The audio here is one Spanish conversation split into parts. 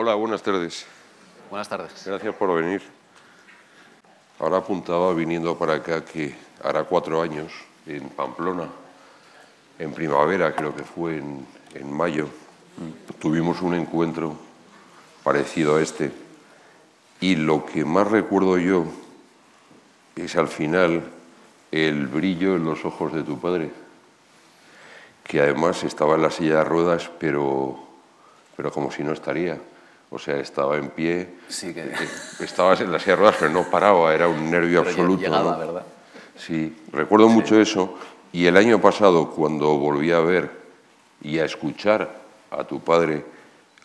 Hola, buenas tardes. Buenas tardes. Gracias por venir. Ahora apuntaba viniendo para acá que hará cuatro años en Pamplona, en primavera, creo que fue en, en mayo, tuvimos un encuentro parecido a este. Y lo que más recuerdo yo es al final el brillo en los ojos de tu padre, que además estaba en la silla de ruedas, pero, pero como si no estaría. O sea, estaba en pie, Sí, que- eh, estabas en la silla de ruedas, pero no paraba, era un nervio Pero absoluto. llegaba, ¿no? ¿verdad? Sí, recuerdo mucho eso. Y el año pasado, cuando volví a ver y a escuchar a tu padre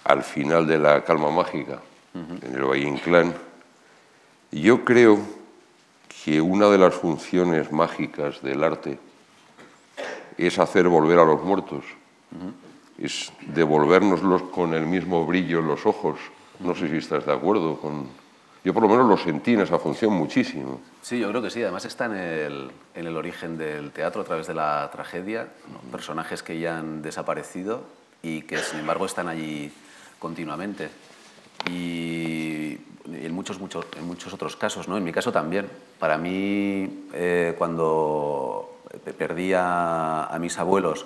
al final de la calma mágica en el Valle Inclán, yo creo que una de las funciones mágicas del arte es hacer volver a los muertos, es devolvérnoslos con el mismo brillo en los ojos. No sé si estás de acuerdo con... Yo por lo menos lo sentí en esa función muchísimo. Sí, yo creo que sí. Además está en el, en el origen del teatro a través de la tragedia, ¿no? personajes que ya han desaparecido y que sin embargo están allí continuamente. Y en muchos, muchos, en muchos otros casos, ¿no? En mi caso también. Para mí, eh, cuando pe- perdí a, a mis abuelos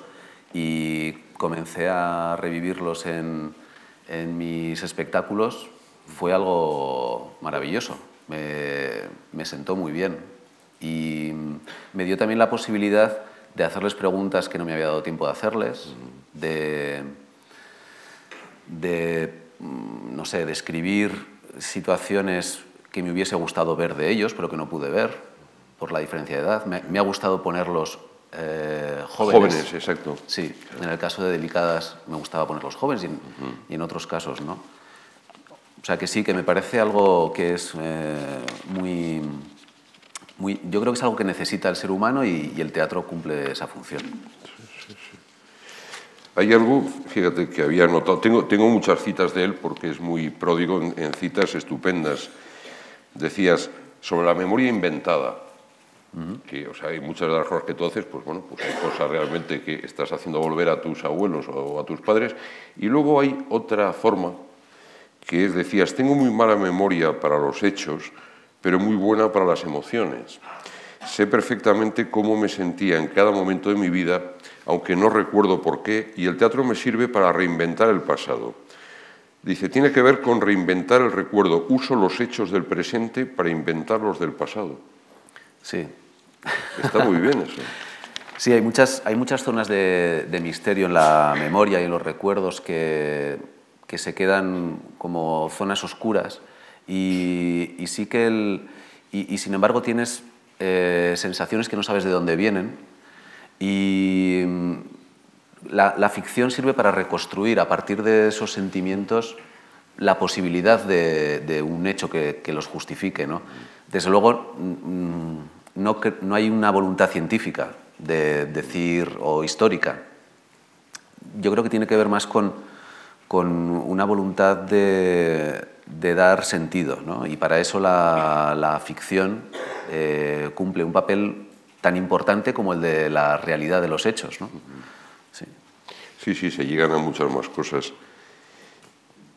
y comencé a revivirlos en, en mis espectáculos, fue algo maravilloso. Me, me sentó muy bien y me dio también la posibilidad de hacerles preguntas que no me había dado tiempo de hacerles, de, de, mm, no sé, describir situaciones que me hubiese gustado ver de ellos, pero que no pude ver por la diferencia de edad. Me ha gustado ponerlos eh, jóvenes. Jóvenes, exacto. Sí, en el caso de Delicadas me gustaba ponerlos jóvenes y en, y en otros casos no. O sea que sí, que me parece algo que es eh, muy, muy... Yo creo que es algo que necesita el ser humano y, y el teatro cumple esa función. Hay algo, fíjate, que había notado, tengo, tengo muchas citas de él porque es muy pródigo en, en citas estupendas. Decías, sobre la memoria inventada, que, o sea, hay muchas de las cosas que tú haces, pues bueno, pues hay cosas realmente que estás haciendo volver a tus abuelos o a tus padres, y luego hay otra forma, que es, decías, tengo muy mala memoria para los hechos, pero muy buena para las emociones. Sé perfectamente cómo me sentía en cada momento de mi vida, aunque no recuerdo por qué, y el teatro me sirve para reinventar el pasado. Dice, tiene que ver con reinventar el recuerdo. Uso los hechos del presente para inventar los del pasado. Sí. Está muy bien eso. Sí, hay muchas, hay muchas zonas de, de misterio en la memoria y en los recuerdos que, que se quedan como zonas oscuras y, y sí que el, y, y sin embargo tienes eh, sensaciones que no sabes de dónde vienen y mm, la, la ficción sirve para reconstruir a partir de esos sentimientos la posibilidad de, de un hecho que, que los justifique. ¿no? Desde luego, mm, no, no hay una voluntad científica de decir o histórica. Yo creo que tiene que ver más con, con una voluntad de, de dar sentido. ¿no? Y para eso la, la ficción eh, cumple un papel tan importante como el de la realidad de los hechos. ¿no? Sí. Sí, sí, se llegan a muchas más cosas.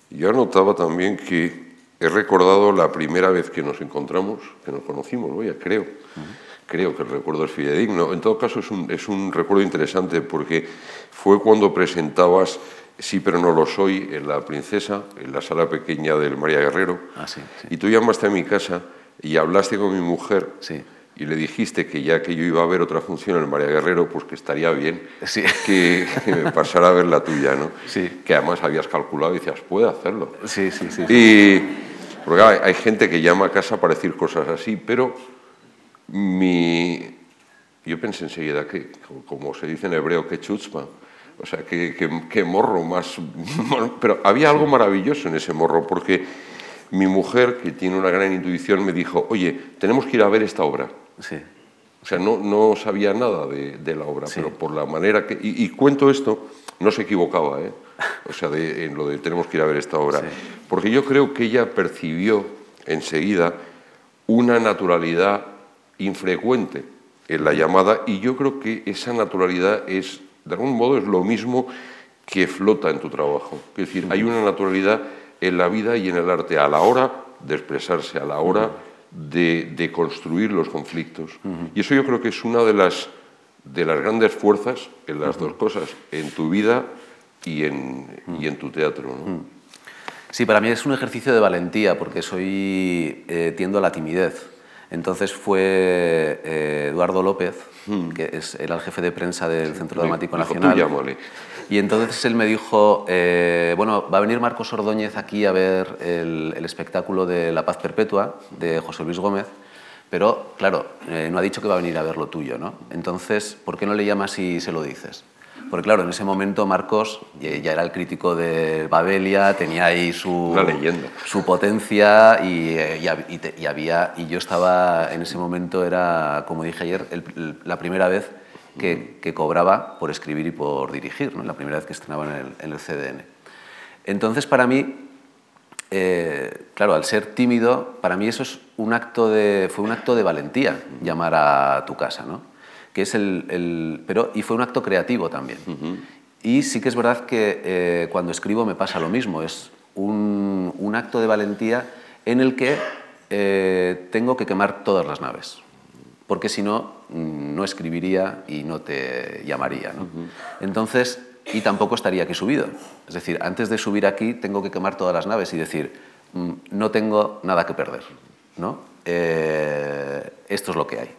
Yo anotaba también que he recordado la primera vez que nos encontramos, que nos conocimos, vaya, creo. Creo que el recuerdo es fidedigno. En todo caso, es un, es un recuerdo interesante porque fue cuando presentabas Sí, pero no lo soy en La Princesa, en la sala pequeña del María Guerrero. Ah, sí, sí. Y tú llamaste a mi casa y hablaste con mi mujer Sí. y le dijiste que ya que yo iba a ver otra función en el María Guerrero, pues que estaría bien que me pasara a ver la tuya, ¿no? Sí. Que además habías calculado y decías, puede hacerlo. Sí, sí, sí. Y, porque hay, hay gente que llama a casa para decir cosas así, pero mi, yo pensé enseguida que, como se dice en hebreo, que chutzpa, o sea, que, que- que morro más... Pero había algo maravilloso en ese morro, porque mi mujer, que tiene una gran intuición, me dijo, oye, tenemos que ir a ver esta obra. Sí. O sea, no, no sabía nada de, de la obra, Sí. pero por la manera que... Y, y cuento esto, no se equivocaba, ¿eh? O sea, de- en lo de tenemos que ir a ver esta obra. Sí. Porque yo creo que ella percibió enseguida una naturalidad infrecuente en la llamada y yo creo que esa naturalidad es, de algún modo, es lo mismo que flota en tu trabajo. Es decir, hay una naturalidad en la vida y en el arte a la hora de expresarse, a la hora de, de construir los conflictos. Y eso yo creo que es una de las, de las grandes fuerzas en las dos cosas, en tu vida y en, y en tu teatro. ¿no? Sí, para mí es un ejercicio de valentía porque soy eh, tiendo a la timidez. Entonces fue eh, Eduardo López, que es, era el jefe de prensa del Centro Dramático Dijo, Nacional. Y entonces él me dijo, eh, bueno, va a venir Marcos Ordóñez aquí a ver el, el espectáculo de La Paz Perpetua de José Luis Gómez, pero claro, eh, no ha dicho que va a venir a ver lo tuyo, ¿no? Entonces, ¿por qué no le llamas y se lo dices? Porque claro, en ese momento Marcos eh, ya era el crítico de Babelia, tenía ahí su, su potencia y, eh, y y te- y había y yo estaba en ese momento era como dije ayer el- el- la primera vez que, que cobraba por escribir y por dirigir, ¿no? la primera vez que estrenaba en el, en el CDN. Entonces para mí eh, claro, al ser tímido, para mí eso es un acto de, fue un acto de valentía llamar a tu casa, ¿no? Que es el, el- pero, y fue un acto creativo también. Y sí que es verdad que eh, cuando escribo me pasa lo mismo, es un, un acto de valentía en el que eh, tengo que quemar todas las naves, porque si no, mm, no escribiría y no te llamaría. ¿no? Entonces, y tampoco estaría aquí subido. Es decir, antes de subir aquí tengo que quemar todas las naves y decir, mm, no tengo nada que perder. ¿no? Eh, esto es lo que hay.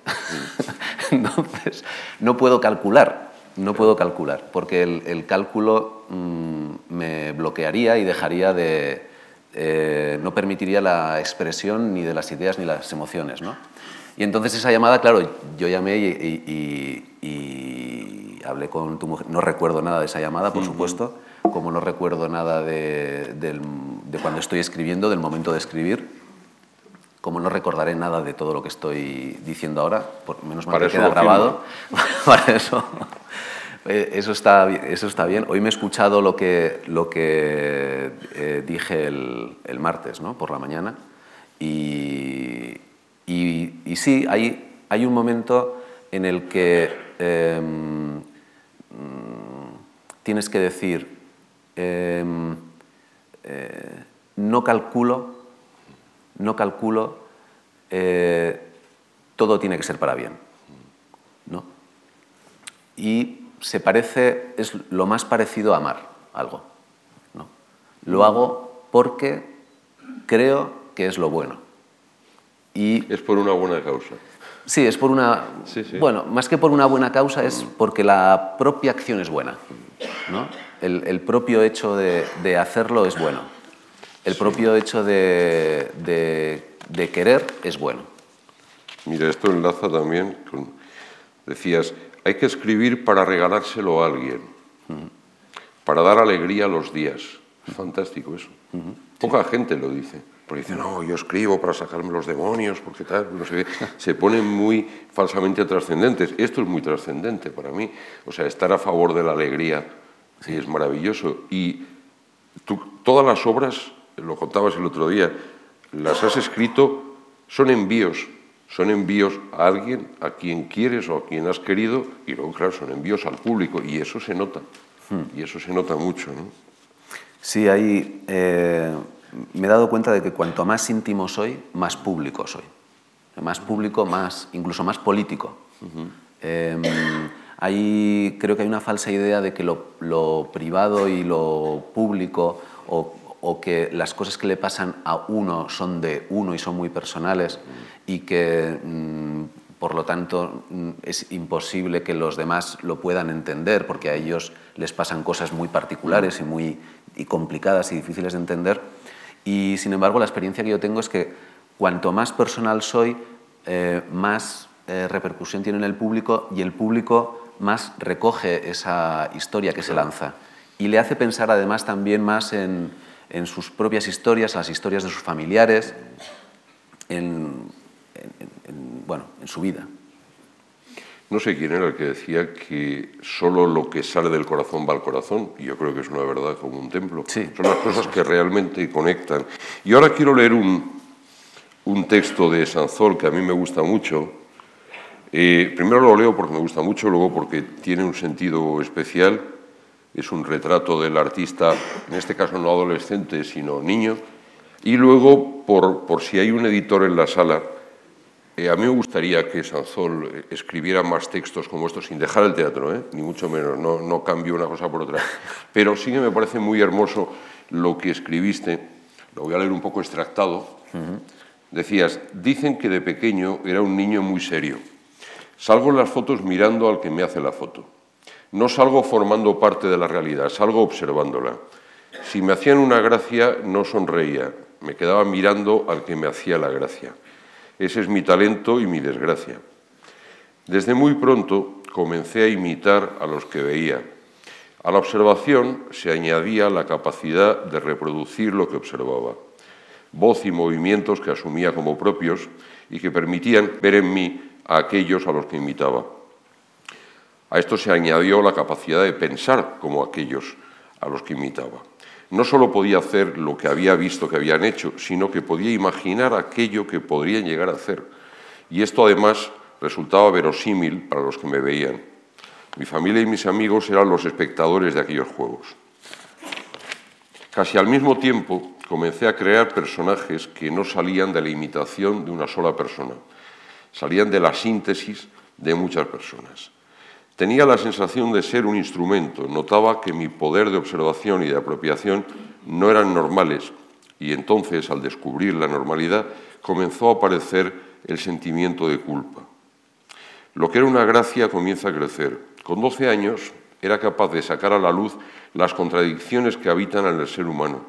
Entonces, no puedo calcular, no puedo calcular, porque el, el cálculo mm, me bloquearía y dejaría de... eh, no permitiría la expresión ni de las ideas ni las emociones. ¿no? Y entonces esa llamada, claro, yo llamé y, y- y- y hablé con tu mujer. No recuerdo nada de esa llamada, por supuesto, como no recuerdo nada de, del- de cuando estoy escribiendo, del momento de escribir. Como no recordaré nada de todo lo que estoy diciendo ahora, por menos mal Para que queda grabado. Para eso. Eh, Eso está, eso está bien. Hoy me he escuchado lo que, lo que eh, dije el, el martes ¿no? por la mañana y, y- y sí, hay, hay un momento en el que em, mm, tienes que decir, em, eh, no calculo, no calculo, eh, todo tiene que ser para bien. ¿no? Y se parece, es lo más parecido a amar algo. ¿no? Lo hago porque creo que es lo bueno. Y Es por una buena causa. sí, es por una... Sí, sí. Bueno, más que por una buena causa es porque la propia acción es buena. ¿no? El, el propio hecho de, de hacerlo es bueno. El propio hecho de, de- de querer es bueno. Mira, esto enlaza también con... Decías, hay que escribir para regalárselo a alguien, para dar alegría a los días. Es fantástico eso. Poca gente lo dice. Porque dice, no, yo escribo para sacarme los demonios, porque tal, no sé qué. Se ponen muy falsamente trascendentes. Esto es muy trascendente para mí. O sea, estar a favor de la alegría sí, es maravilloso. Y tú, todas las obras, lo contabas el otro día, las has escrito, son envíos, son envíos a alguien, a quien quieres o a quien has querido, y luego, claro, son envíos al público, y eso se nota, y eso se nota mucho, ¿no? Sí, ahí eh, me he dado cuenta de que cuanto más íntimo soy, más público soy. Más público, más, incluso más político. Eh, hay- creo que hay una falsa idea de que lo, lo privado y lo público o, o que las cosas que le pasan a uno son de uno y son muy personales y que mm, por lo tanto mm, es imposible que los demás lo puedan entender porque a ellos les pasan cosas muy particulares y muy y complicadas y difíciles de entender. Y sin embargo la experiencia que yo tengo es que cuanto más personal soy eh, más eh, repercusión tiene en el público y el público más recoge esa historia que se lanza. Y le hace pensar además también más en, en sus propias historias, las historias de sus familiares, en, en- en- bueno, en su vida. No sé quién era el que decía que solo lo que sale del corazón va al corazón, y yo creo que es una verdad como un templo. Sí. Son las cosas que realmente conectan. Y ahora quiero leer un, un texto de Sanzol que a mí me gusta mucho. Eh, primero lo leo porque me gusta mucho, luego porque tiene un sentido especial, es un retrato del artista, en este caso no adolescente, sino niño. Y luego, por, por si hay un editor en la sala, eh, a mí me gustaría que Sanzol eh, escribiera más textos como estos, sin dejar el teatro, ¿eh? ni mucho menos, no, no cambio una cosa por otra. Pero sí que me parece muy hermoso lo que escribiste, lo voy a leer un poco extractado. Decías, dicen que de pequeño era un niño muy serio. Salgo en las fotos mirando al que me hace la foto. No salgo formando parte de la realidad, salgo observándola. Si me hacían una gracia, no sonreía, me quedaba mirando al que me hacía la gracia. Ese es mi talento y mi desgracia. Desde muy pronto comencé a imitar a los que veía. A la observación se añadía la capacidad de reproducir lo que observaba, voz y movimientos que asumía como propios y que permitían ver en mí a aquellos a los que imitaba. A esto se añadió la capacidad de pensar como aquellos a los que imitaba no solo podía hacer lo que había visto que habían hecho, sino que podía imaginar aquello que podrían llegar a hacer. Y esto además resultaba verosímil para los que me veían. Mi familia y mis amigos eran los espectadores de aquellos juegos. Casi al mismo tiempo comencé a crear personajes que no salían de la imitación de una sola persona, salían de la síntesis de muchas personas. Tenía la sensación de ser un instrumento, notaba que mi poder de observación y de apropiación no eran normales y entonces, al descubrir la normalidad, comenzó a aparecer el sentimiento de culpa. Lo que era una gracia comienza a crecer. Con 12 años era capaz de sacar a la luz las contradicciones que habitan en el ser humano.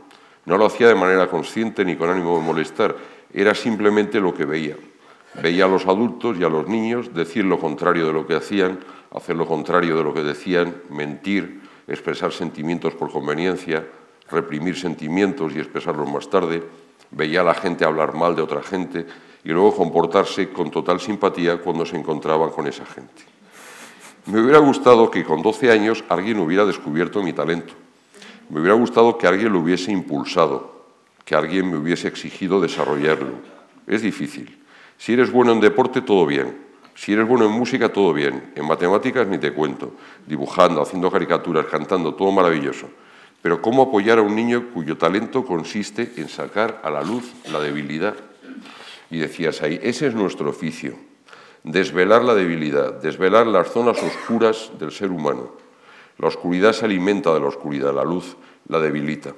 No lo hacía de manera consciente ni con ánimo de molestar, era simplemente lo que veía. Veía a los adultos y a los niños decir lo contrario de lo que hacían, hacer lo contrario de lo que decían, mentir, expresar sentimientos por conveniencia, reprimir sentimientos y expresarlos más tarde, veía a la gente hablar mal de otra gente y luego comportarse con total simpatía cuando se encontraban con esa gente. Me hubiera gustado que con 12 años alguien hubiera descubierto mi talento. Me hubiera gustado que alguien lo hubiese impulsado, que alguien me hubiese exigido desarrollarlo. Es difícil. Si eres bueno en deporte, todo bien. Si eres bueno en música, todo bien. En matemáticas ni te cuento. Dibujando, haciendo caricaturas, cantando, todo maravilloso. Pero ¿cómo apoyar a un niño cuyo talento consiste en sacar a la luz la debilidad? Y decías ahí, ese es nuestro oficio. Desvelar la debilidad, desvelar las zonas oscuras del ser humano. La oscuridad se alimenta de la oscuridad, la luz la debilita.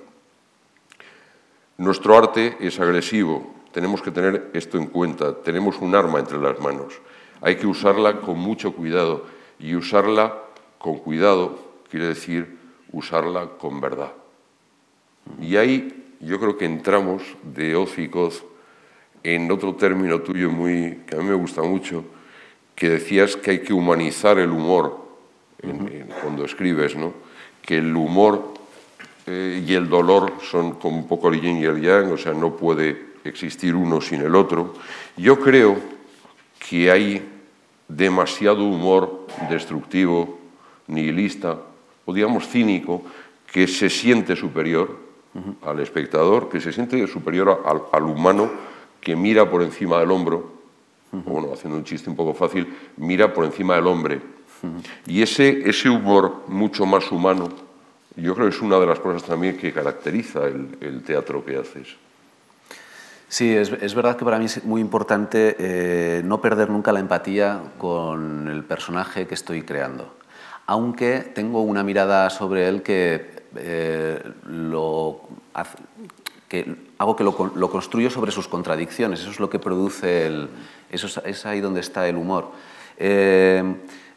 Nuestro arte es agresivo, tenemos que tener esto en cuenta, tenemos un arma entre las manos. Hay que usarla con mucho cuidado y usarla con cuidado quiere decir usarla con verdad. Y ahí yo creo que entramos de óficos en otro término tuyo muy que a mí me gusta mucho, que decías que hay que humanizar el humor cuando escribes, ¿no? Que el humor eh, y el dolor son como un poco el yin y el yang, o sea, no puede existir uno sin el otro. Yo creo que hay demasiado humor destructivo, nihilista, o digamos cínico, que se siente superior al espectador, que se siente superior al, humano, que mira por encima del hombro, bueno, haciendo un chiste un poco fácil, mira por encima del hombre. Y ese, ese humor mucho más humano, yo creo que es una de las cosas también que caracteriza el teatro que haces. Sí, es, verdad que para mí es muy importante eh, no perder nunca la empatía con el personaje que estoy creando, aunque tengo una mirada sobre él que, eh, lo, que hago que lo, construyo sobre sus contradicciones, eso es lo que produce el... Eso es, ahí donde está el humor. Eh,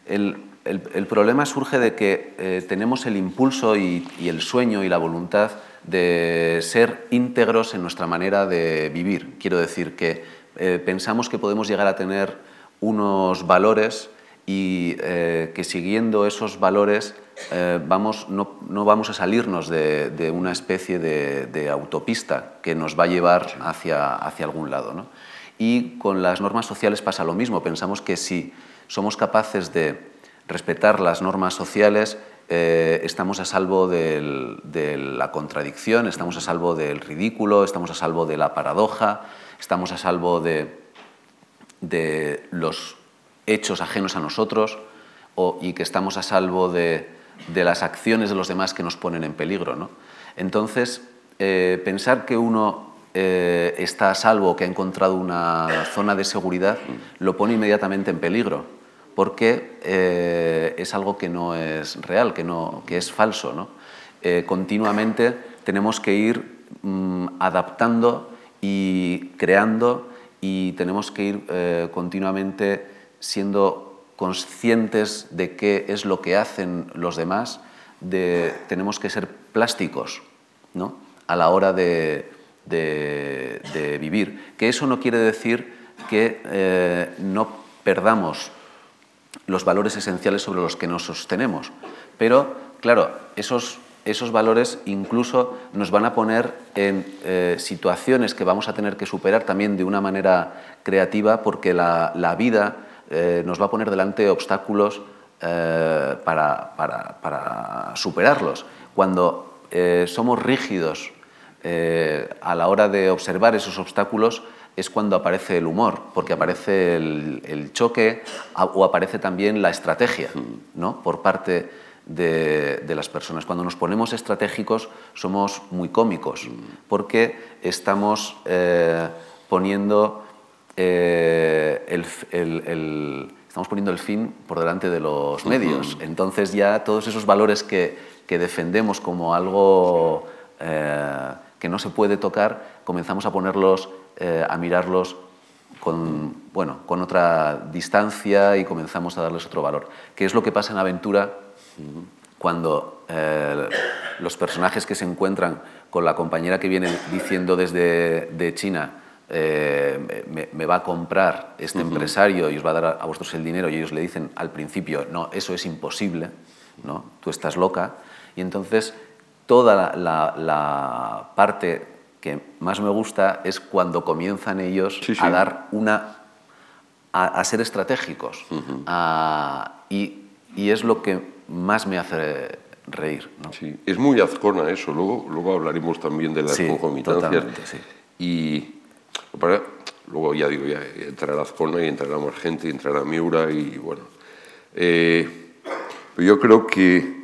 el, problema surge de que tenemos el impulso y, y el sueño y la voluntad de ser íntegros en nuestra manera de vivir. Quiero decir que eh, pensamos que podemos llegar a tener unos valores y eh, que siguiendo esos valores eh, vamos, no, vamos a salirnos de, una especie de, autopista que nos va a llevar hacia, hacia algún lado. Y con las normas sociales pasa lo mismo. Pensamos que si somos capaces de respetar las normas sociales, eh, estamos a salvo de la contradicción, estamos a salvo del ridículo, estamos a salvo de la paradoja, estamos a salvo de, los hechos ajenos a nosotros y que estamos a salvo de las acciones de los demás que nos ponen en peligro. ¿no? Entonces, eh, pensar que uno eh, está a salvo, que ha encontrado una zona de seguridad, lo pone inmediatamente en peligro, porque eh, es algo que no es real, que, no, que es falso. ¿no? continuamente tenemos que ir mm, adaptando y creando y tenemos que ir continuamente siendo conscientes de qué es lo que hacen los demás, de, tenemos que ser plásticos ¿no? a la hora de, vivir. Que eso no quiere decir que eh, no perdamos los valores esenciales sobre los que nos sostenemos, pero claro, esos, esos valores incluso nos van a poner en eh, situaciones que vamos a tener que superar también de una manera creativa porque la, la vida eh, nos va a poner delante obstáculos eh, para, superarlos. Cuando somos rígidos a la hora de observar esos obstáculos, es cuando aparece el humor, porque aparece el, choque o aparece también la estrategia ¿no? por parte de, las personas. Cuando nos ponemos estratégicos somos muy cómicos, porque estamos poniendo eh, estamos poniendo el fin por delante de los medios. Entonces ya todos esos valores que, defendemos como algo eh, que no se puede tocar, comenzamos a ponerlos, eh, a mirarlos con, bueno, con otra distancia y comenzamos a darles otro valor. ¿Qué es lo que pasa en Aventura cuando los personajes que se encuentran con la compañera que viene diciendo desde de China, eh, me, va a comprar este empresario y os va a dar a, vosotros el dinero y ellos le dicen al principio, no, eso es imposible, ¿no? tú estás loca. Y entonces toda la, parte que más me gusta es cuando comienzan ellos a dar una... a, ser estratégicos. y, y, es lo que más me hace reír. ¿no? Sí, es muy azcona eso, luego, luego hablaremos también de las sí, concomitancias. Y luego ya digo, ya entrará Azcona y entrará más gente, y entrará Miura y bueno. Eh, yo creo que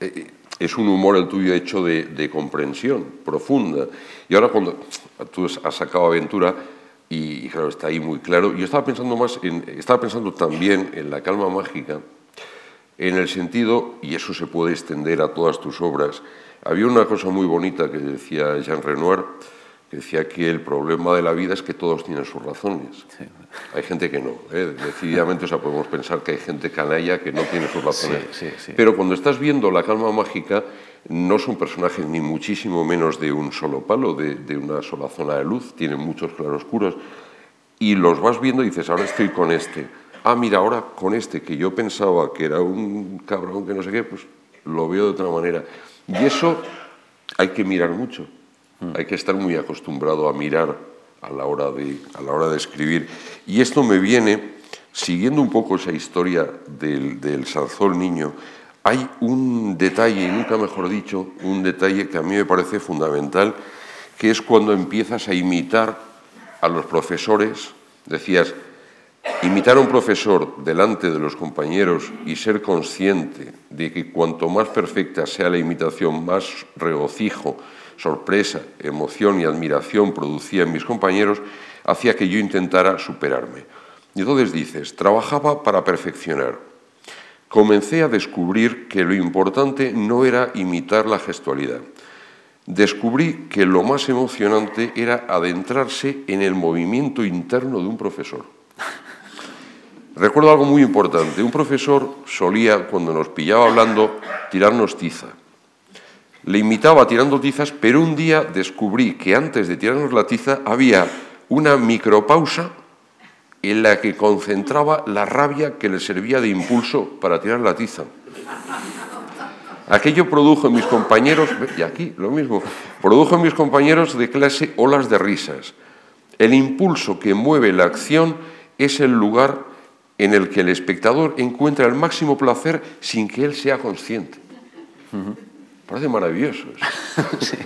eh, es un humor el tuyo hecho de, comprensión profunda. Y ahora cuando tú has sacado Aventura, y, claro, está ahí muy claro, yo estaba pensando más, estaba pensando también en la calma mágica, en el sentido, y eso se puede extender a todas tus obras, había una cosa muy bonita que decía Jean Renoir, que decía que el problema de la vida es que todos tienen sus razones. Hay gente que no, ¿eh? decididamente, o sea, podemos pensar que hay gente canalla que no tiene sus razones. Pero cuando estás viendo la calma mágica, no son personajes ni muchísimo menos de un solo palo, de, de una sola zona de luz, tienen muchos claroscuros, y los vas viendo y dices, ahora estoy con este. Ah, mira, ahora con este, que yo pensaba que era un cabrón que no sé qué, pues lo veo de otra manera. Y eso hay que mirar mucho. Hay que estar muy acostumbrado a mirar a la, hora de, a la hora de escribir. Y esto me viene, siguiendo un poco esa historia del, del niño, hay un detalle, y nunca mejor dicho, un detalle que a mí me parece fundamental, que es cuando empiezas a imitar a los profesores, decías, imitar a un profesor delante de los compañeros y ser consciente de que cuanto más perfecta sea la imitación, más regocijo, sorpresa, emoción y admiración producía en mis compañeros, hacía que yo intentara superarme. Y entonces dices, trabajaba para perfeccionar. Comencé a descubrir que lo importante no era imitar la gestualidad. Descubrí que lo más emocionante era adentrarse en el movimiento interno de un profesor. Recuerdo algo muy importante. Un profesor solía, cuando nos pillaba hablando, tirarnos tiza le imitaba tirando tizas, pero un día descubrí que antes de tirarnos la tiza había una micropausa en la que concentraba la rabia que le servía de impulso para tirar la tiza. Aquello produjo en mis compañeros, y aquí lo mismo, produjo en mis compañeros de clase olas de risas. El impulso que mueve la acción es el lugar en el que el espectador encuentra el máximo placer sin que él sea consciente. Parece maravilloso. sí.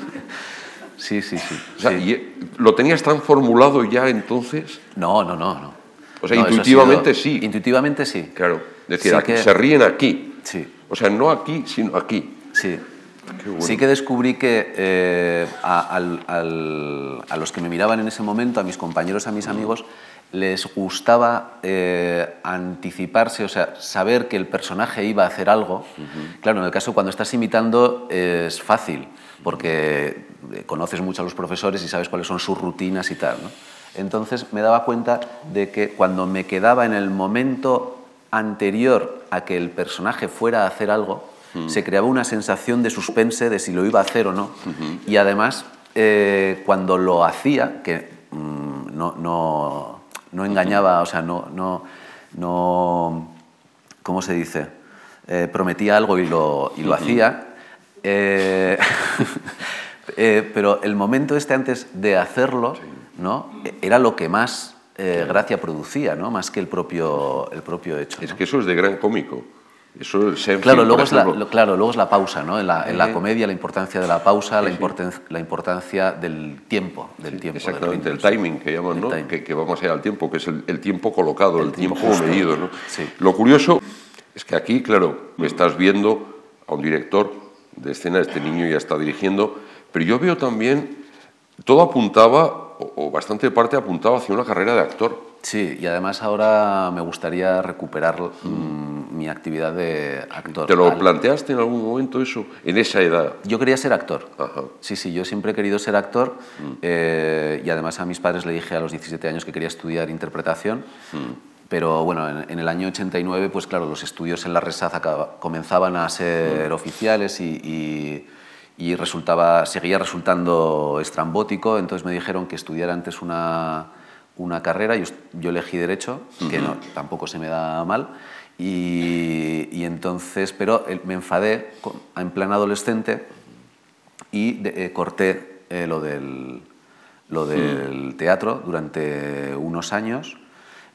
Sí, sí, sí. Eh, ¿Lo tenías tan formulado ya entonces? No, no, no. no. O sea, intuitivamente sí. Intuitivamente sí. Claro. Es decir, se ríen aquí. Sí. O sea, no aquí, sino aquí. Sí. Sí que descubrí que eh, a, a, los que me miraban en ese momento, a mis compañeros, a mis amigos, les gustaba eh, anticiparse, o sea, saber que el personaje iba a hacer algo. Claro, en el caso cuando estás imitando es fácil, porque conoces mucho a los profesores y sabes cuáles son sus rutinas y tal. ¿no? Entonces me daba cuenta de que cuando me quedaba en el momento anterior a que el personaje fuera a hacer algo, se creaba una sensación de suspense de si lo iba a hacer o no. Y además, eh, cuando lo hacía, que mm, no, no, no, engañaba, o sea, no, no, no ¿cómo se dice? Eh, prometía algo y lo, y lo hacía. Eh, pero el momento este antes de hacerlo, ¿no? Era lo que más gracia producía, ¿no? Más que el propio, el propio hecho. Es que eso es de gran cómico. Eso claro, luego es la, claro, luego es la pausa, ¿no? En la, en la, comedia la importancia de la pausa, la, la importancia del tiempo, del tiempo. Exactamente, el timing que llaman, ¿no? Que, que, vamos a ir al tiempo, que es el, tiempo colocado, el, tiempo, medido, ¿no? Lo curioso es que aquí, claro, me estás viendo a un director de escena, este niño ya está dirigiendo, pero yo veo también, todo apuntaba, o, o bastante parte apuntaba hacia una carrera de actor. Sí, y además ahora me gustaría recuperar mm, mi actividad de actor. ¿Te lo planteaste en algún momento eso, en esa edad? Yo quería ser actor. Sí, sí, yo siempre he querido ser actor mm. eh, y además a mis padres le dije a los 17 años que quería estudiar interpretación. Mm. Pero bueno, en, el año 89, pues claro, los estudios en la Resaz comenzaban a ser oficiales y, y resultaba, seguía resultando estrambótico, entonces me dijeron que estudiara antes una una carrera, yo, yo elegí Derecho, que no, tampoco se me da mal, y, entonces, pero me enfadé en plan adolescente y eh, corté eh, lo del, lo del teatro durante unos años.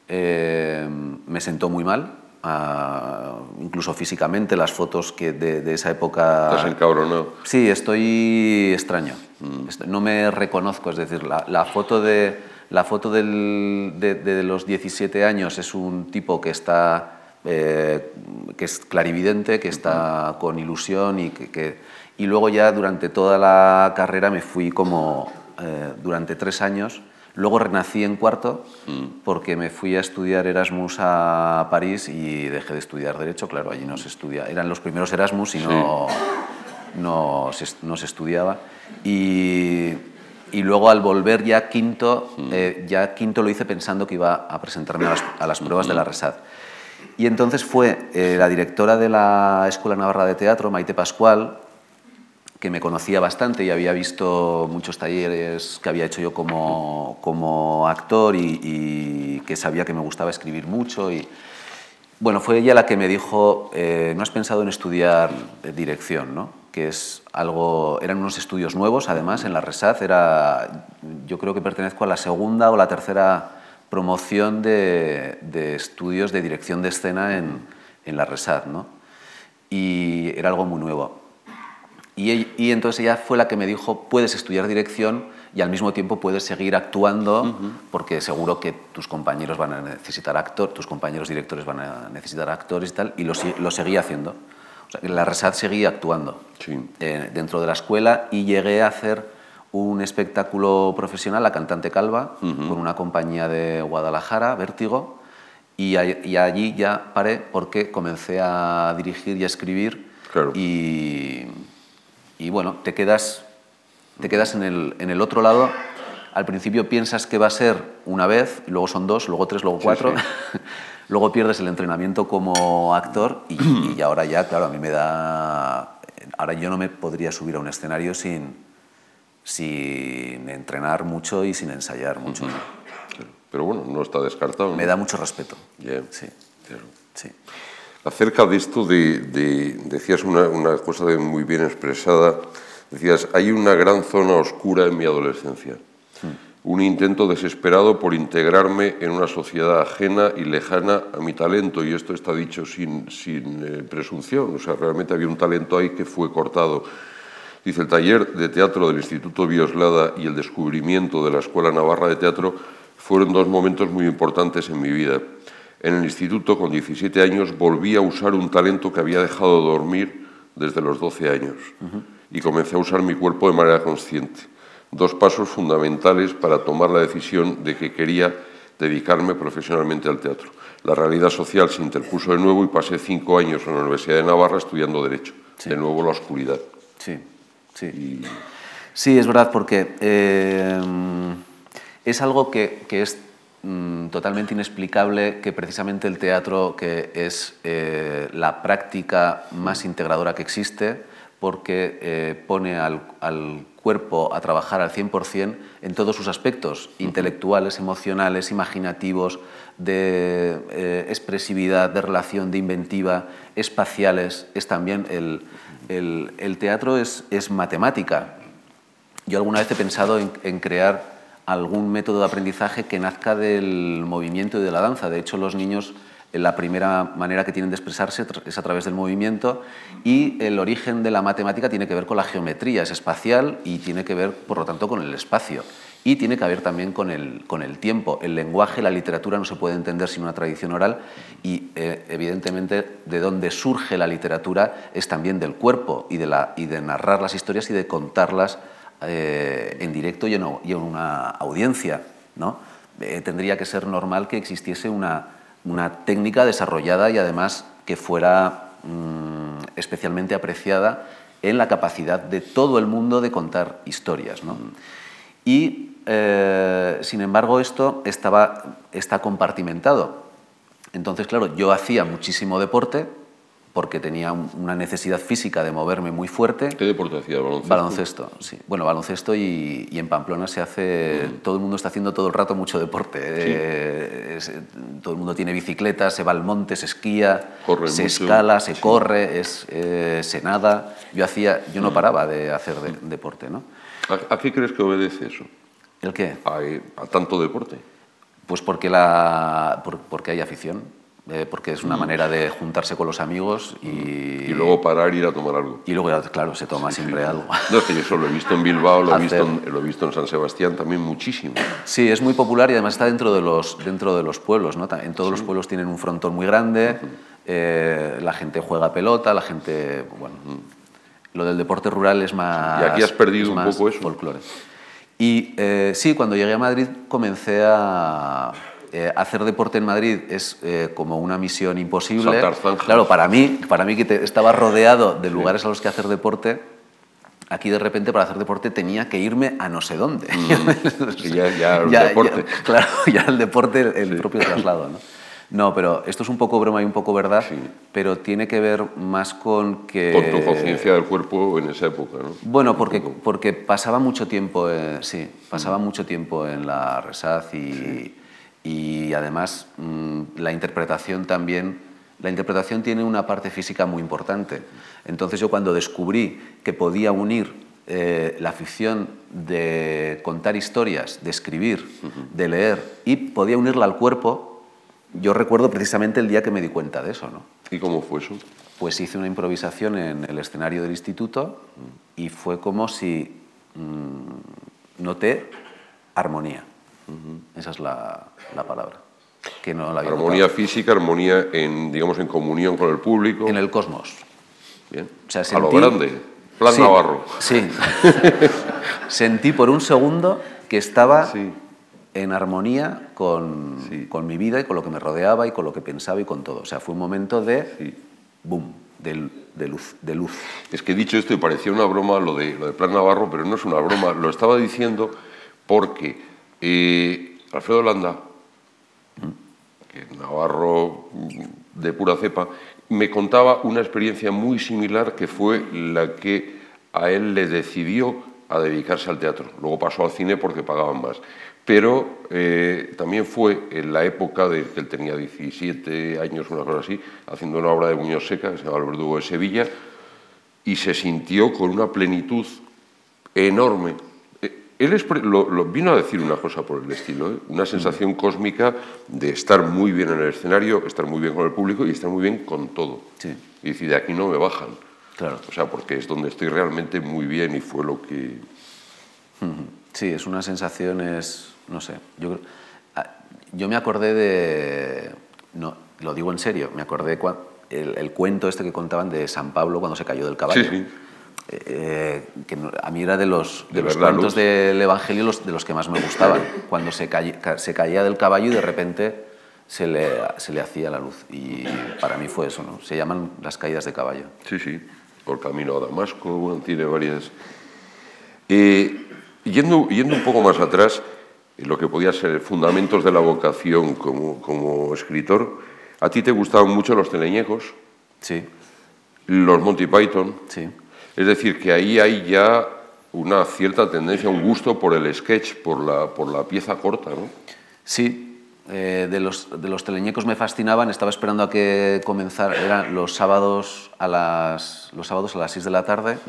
Eh, me sentó muy mal, ah, incluso físicamente, las fotos que de, esa época... ¿Estás encabronado? Sí, estoy extraño. Mm. No me reconozco, es decir, la foto de la foto de, los 17 años es un tipo que está eh, que es clarividente, que está con ilusión y que, y luego ya durante toda la carrera me fui como eh, durante tres años. Luego renací en cuarto mm. porque me fui a estudiar Erasmus a París y dejé de estudiar Derecho, claro, allí no se estudia. Eran los primeros Erasmus y no, no, no se estudiaba. Y y luego al volver ya quinto, mm. eh, ya quinto lo hice pensando que iba a presentarme a las, pruebas de la RESAD. Y entonces fue eh, la directora de la Escuela Navarra de Teatro, Maite Pascual, que me conocía bastante y había visto muchos talleres que había hecho yo como, como actor y, y, que sabía que me gustaba escribir mucho. Y, bueno, fue ella la que me dijo, eh, ¿no has pensado en estudiar dirección? ¿no? Que es algo, eran unos estudios nuevos, además, en la RESAD. Era, yo creo que pertenezco a la segunda o la tercera promoción de, estudios de dirección de escena en, en la RESAD, ¿no? Y era algo muy nuevo. Y, y, entonces ella fue la que me dijo, puedes estudiar dirección y al mismo tiempo puedes seguir actuando porque seguro que tus compañeros van a necesitar actor, tus compañeros directores van a necesitar actores y tal, y lo, lo seguí haciendo la RESAD seguía actuando eh, dentro de la escuela y llegué a hacer un espectáculo profesional, La Cantante Calva, con una compañía de Guadalajara, Vértigo, y, allí ya paré porque comencé a dirigir y a escribir. Y, bueno, te quedas, te quedas en, el, en el otro lado al principio piensas que va a ser una vez, luego son dos, luego tres, luego cuatro. luego pierdes el entrenamiento como actor y, ahora ya, claro, a mí me da... Ahora yo no me podría subir a un escenario sin, sin entrenar mucho y sin ensayar mucho. Pero bueno, no está descartado. Me da mucho respeto. Sí. sí. Acerca de esto, de, decías una, una cosa de muy bien expresada, decías, hay una gran zona oscura en mi adolescencia un intento desesperado por integrarme en una sociedad ajena y lejana a mi talento, y esto está dicho sin, sin eh, presunción, o sea, realmente había un talento ahí que fue cortado. Dice, el taller de teatro del Instituto Bioslada y el descubrimiento de la Escuela Navarra de Teatro fueron dos momentos muy importantes en mi vida. En el instituto, con 17 años, volví a usar un talento que había dejado de dormir desde los 12 años y comencé a usar mi cuerpo de manera consciente. Dos pasos fundamentales para tomar la decisión de que quería dedicarme profesionalmente al teatro. La realidad social se interpuso de nuevo y pasé cinco años en la Universidad de Navarra estudiando Derecho. De nuevo la oscuridad. Sí, sí. Sí, es verdad, porque eh, es algo que, es mm, totalmente inexplicable que precisamente el teatro, que es eh, la práctica más integradora que existe, porque eh, pone al, cuerpo a trabajar al 100% en todos sus aspectos, intelectuales, emocionales, imaginativos, de eh, expresividad, de relación, de inventiva, espaciales. Es también el, el, teatro es, es, matemática. Yo alguna vez he pensado en, en crear algún método de aprendizaje que nazca del movimiento y de la danza. De hecho, los niños la primera manera que tienen de expresarse es a través del movimiento y el origen de la matemática tiene que ver con la geometría, es espacial y tiene que ver, por lo tanto, con el espacio. Y tiene que ver también con el, con el tiempo. El lenguaje, la literatura no se puede entender sin una tradición oral y, eh, evidentemente, de donde surge la literatura es también del cuerpo y de, la, y de narrar las historias y de contarlas eh, en directo y en, una audiencia. ¿no? Eh, tendría que ser normal que existiese una una técnica desarrollada y además que fuera mm, especialmente apreciada en la capacidad de todo el mundo de contar historias. Y, eh, sin embargo, esto estaba, está compartimentado. Entonces, claro, yo hacía muchísimo deporte, porque tenía una necesidad física de moverme muy fuerte. ¿Qué deporte hacía? ¿Baloncesto? Baloncesto, sí. Bueno, baloncesto y, en Pamplona se hace... Todo el mundo está haciendo todo el rato mucho deporte. Eh, todo el mundo tiene bicicleta, se va al monte, se esquía, se escala, se corre, es, eh, se nada. Yo, hacía, yo no paraba de hacer deporte, ¿no? ¿A, qué crees que obedece eso? ¿El qué? A, tanto deporte. Pues porque, la, porque hay afición eh, porque es una manera de juntarse con los amigos y... Y luego parar y ir a tomar algo. Y luego, claro, se toma siempre algo. No, es que yo eso lo he visto en Bilbao, lo he, visto en, lo he visto en San Sebastián también muchísimo. Sí, es muy popular y además está dentro de los, dentro de los pueblos. ¿no? En todos los pueblos tienen un frontón muy grande, eh, la gente juega pelota, la gente... Bueno, lo del deporte rural es más... Y aquí has perdido un poco eso. Folclore. Y eh, sí, cuando llegué a Madrid comencé a eh, hacer deporte en Madrid es eh, como una misión imposible. Claro, para mí, para mí que estaba rodeado de lugares a los que hacer deporte, aquí de repente para hacer deporte tenía que irme a no sé dónde. Mm. ya, el deporte. claro, ya el deporte, el propio traslado. ¿no? No, pero esto es un poco broma y un poco verdad, pero tiene que ver más con que... Con tu conciencia del cuerpo en esa época, ¿no? Bueno, porque, porque pasaba mucho tiempo, eh, sí, pasaba mucho tiempo en la Resaz y, y además mm, la interpretación también, la interpretación tiene una parte física muy importante. Entonces yo cuando descubrí que podía unir eh, la ficción de contar historias, de escribir, de leer y podía unirla al cuerpo, yo recuerdo precisamente el día que me di cuenta de eso. ¿no? ¿Y cómo fue eso? Pues hice una improvisación en el escenario del instituto y fue como si mm, noté armonía. Esa es la, palabra. Que no la armonía física, armonía en, digamos, en comunión con el público. En el cosmos. Bien. A lo grande. Plan sí, Navarro. Sí. sentí por un segundo que estaba en armonía con, con, mi vida y con lo que me rodeaba y con lo que pensaba y con todo. O sea, fue un momento de boom, de, de, luz, de luz. Es que dicho esto, y parecía una broma lo de, lo de Plan Navarro, pero no es una broma. Lo estaba diciendo porque y Alfredo Landa, que navarro de pura cepa, me contaba una experiencia muy similar que fue la que a él le decidió a dedicarse al teatro. Luego pasó al cine porque pagaban más. Pero eh, también fue en la época de que él tenía 17 años, una cosa así, haciendo una obra de Muñoz Seca, que se llama El Verdugo de Sevilla, y se sintió con una plenitud enorme él lo, vino a decir una cosa por el estilo, ¿eh? una sensación cósmica de estar muy bien en el escenario, estar muy bien con el público y estar muy bien con todo. Y decir, de aquí no me bajan. Claro. O sea, porque es donde estoy realmente muy bien y fue lo que... Sí, es una sensación, es, no sé, yo, ah, yo me acordé de, No, lo digo en serio, me acordé cua- el, el cuento este que contaban de San Pablo cuando se cayó del caballo. Sí, sí. Eh, que a mí era de los, de De los cuentos luz. del Evangelio los, de los que más me gustaban, cuando se, caí- ca- se caía del caballo y de repente se le, se le hacía la luz. Y para mí fue eso, ¿no? Se llaman las caídas de caballo. Sí, sí, por camino a Damasco, bueno, tiene varias. Eh, yendo, yendo un poco más atrás, en lo que podía ser fundamentos de la vocación como, como escritor, a ti te gustaban mucho los teleñecos, Sí, los Monty Python, sí. Es decir, que ahí hay ya una cierta tendencia, un gusto por el sketch, por la, por la pieza corta, ¿no? Sí, eh, de, los, de los teleñecos me fascinaban, estaba esperando a que comenzara, eran los sábados a las, los sábados a las 6 de la tarde.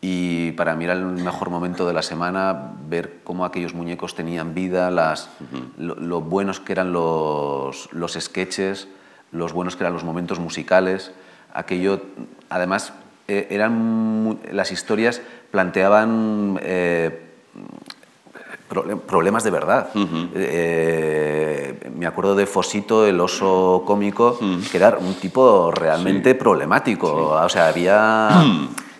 Y para mí era el mejor momento de la semana ver cómo aquellos muñecos tenían vida, las, lo, lo buenos que eran los, los sketches, los buenos que eran los momentos musicales, aquello, además, eh, eran las historias planteaban... eh, problemas de verdad. Eh, me acuerdo de Fosito, el oso cómico, que era un tipo realmente problemático. O sea, había,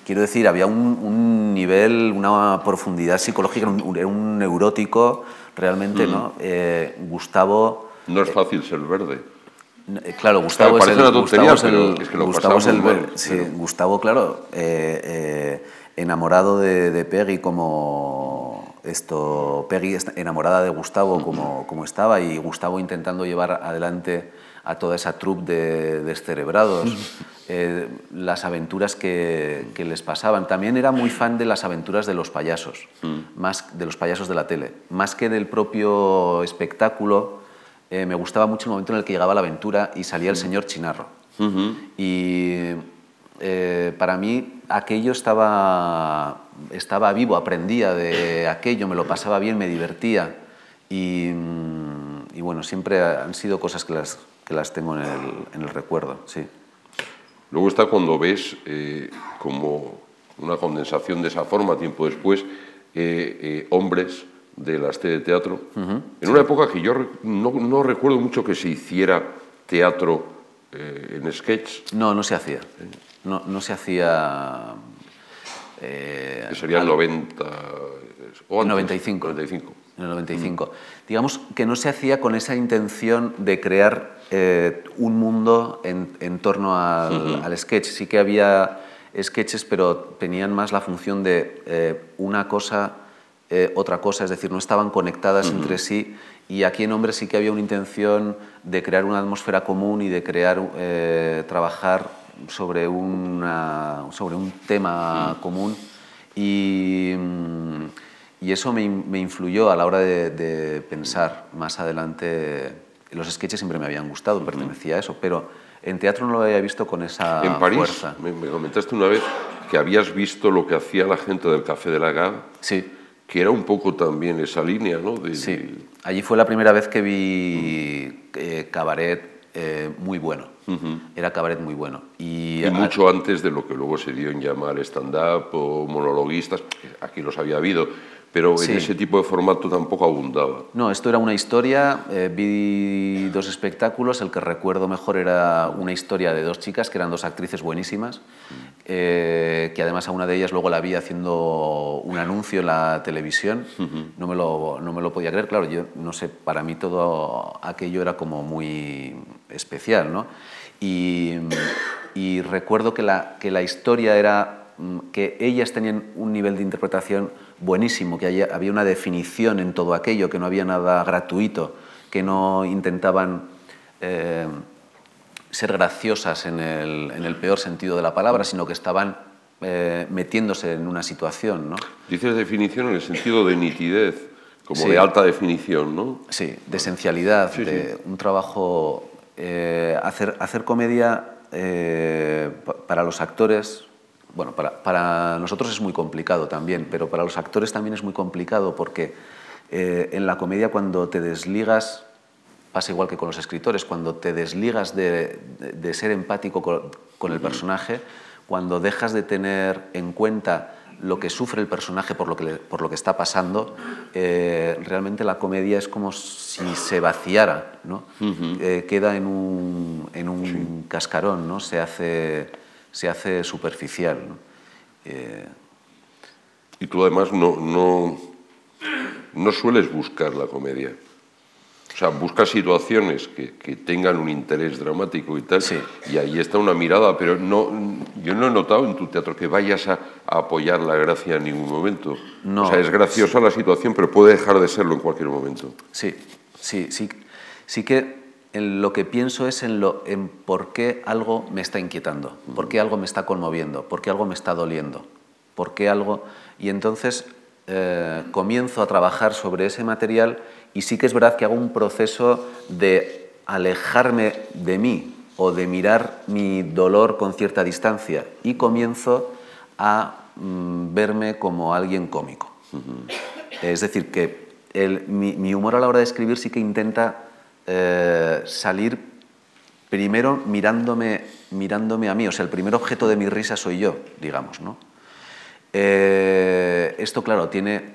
quiero decir, había un, un nivel, una profundidad psicológica, un, era un neurótico realmente, ¿no? Eh, Gustavo... No es fácil ser verde. Claro, Gustavo es el, una tontería, Gustavo es el- pero es que lo Gustavo sí, claro, eh, eh, enamorado de, de Peggy como esto, Peggy enamorada de Gustavo como, como estaba y Gustavo intentando llevar adelante a toda esa troupe de descerebrados, eh, las aventuras que, que les pasaban. También era muy fan de las aventuras de los payasos, más de los payasos de la tele, más que del propio espectáculo. Eh, me gustaba mucho el momento en el que llegaba la aventura y salía el señor Chinarro. Y eh, para mí aquello estaba, estaba vivo, aprendía de aquello, me lo pasaba bien, me divertía. Y, mm, y bueno, siempre han sido cosas que las, que las tengo en el, en el recuerdo, sí. Luego está cuando ves eh, como una condensación de esa forma, tiempo después, eh, hombres de las T de teatro, en una época que yo no, no recuerdo mucho que se hiciera teatro eh, en sketch, No, no se hacía. No, no se hacía... eh, que sería el 90... O antes, 95. 95. En el 95. Digamos que no se hacía con esa intención de crear eh, un mundo en, en torno al, al sketch. Sí que había sketches, pero tenían más la función de eh, una cosa, eh, otra cosa, es decir, no estaban conectadas entre sí. Y aquí en Hombre sí que había una intención de crear una atmósfera común y de crear, eh, trabajar sobre, una, sobre un tema común. Y, mm, y eso me, me influyó a la hora de, de pensar más adelante. Los sketches siempre me habían gustado, pertenecía a eso, pero en teatro no lo había visto con esa En París, fuerza. me, me comentaste una vez que habías visto lo que hacía la gente del Café de la Gare, Sí, que era un poco también esa línea, ¿no? De- sí. Allí fue la primera vez que vi eh, cabaret eh, muy bueno. Era cabaret muy bueno. Y, Y mucho antes de lo que luego se dio en llamar stand-up o monologuistas, aquí los había habido, pero Sí. en ese tipo de formato tampoco abundaba. No, esto era una historia, eh, vi dos espectáculos, el que recuerdo mejor era una historia de dos chicas, que eran dos actrices buenísimas, eh, que además a una de ellas luego la vi haciendo un anuncio en la televisión, no, me lo, no me lo podía creer, claro, yo no sé, para mí todo aquello era como muy especial, ¿no? Y, y recuerdo que la, que la historia era mm, que ellas tenían un nivel de interpretación buenísimo, que haya- había una definición en todo aquello, que no había nada gratuito, que no intentaban eh, ser graciosas en el, en el peor sentido de la palabra, sino que estaban eh, metiéndose en una situación, ¿no? Dices definición en el sentido de nitidez, como Sí. de alta definición, ¿no? Sí, de esencialidad, Sí, de un trabajo... eh, hacer, hacer comedia pa- para los actores, bueno, para, para nosotros es muy complicado también, pero para los actores también es muy complicado porque eh, en la comedia cuando te desligas, pasa igual que con los escritores, cuando te desligas de, de- de ser empático con, con el personaje, cuando dejas de tener en cuenta lo que sufre el personaje por lo que, por lo que está pasando, eh, realmente la comedia es como si se vaciara, ¿no? Eh, queda en un, en un cascarón, ¿no? se, hace, se hace superficial. Eh, y tú además no, no, no sueles buscar la comedia. O sea, buscas situaciones que, que, tengan un interés dramático y tal, Sí. y ahí está una mirada, pero no, yo no he notado en tu teatro que vayas a, a apoyar la gracia en ningún momento. No. O sea, es graciosa la situación, pero puede dejar de serlo en cualquier momento. Sí, sí, sí. Sí que en lo que pienso es en, lo, en por qué algo me está inquietando, por qué algo me está conmoviendo, por qué algo me está doliendo, por qué algo... Y entonces eh, comienzo a trabajar sobre ese material y sí que es verdad que hago un proceso de alejarme de mí o de mirar mi dolor con cierta distancia y comienzo a mm, verme como alguien cómico. Es decir, que el- mi, mi humor a la hora de escribir sí que intenta eh, salir primero mirándome, mirándome a mí, o sea, el primer objeto de mi risa soy yo, digamos, ¿no? Eh, esto, claro, tiene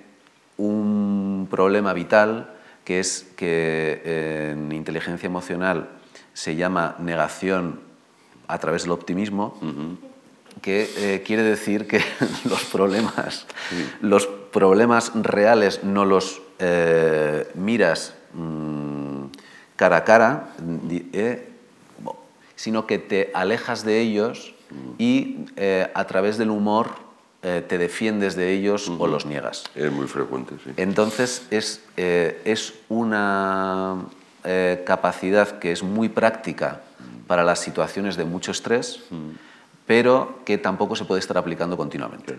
un problema vital que es que eh, en inteligencia emocional se llama negación a través del optimismo, que eh, quiere decir que los problemas, los problemas reales no los miras mm, cara a cara, eh, sino que te alejas de ellos y eh, a través del humor eh, te defiendes de ellos o los niegas. Es muy frecuente, sí. Entonces es, es una capacidad que es muy práctica para las situaciones de mucho estrés, pero que tampoco se puede estar aplicando continuamente.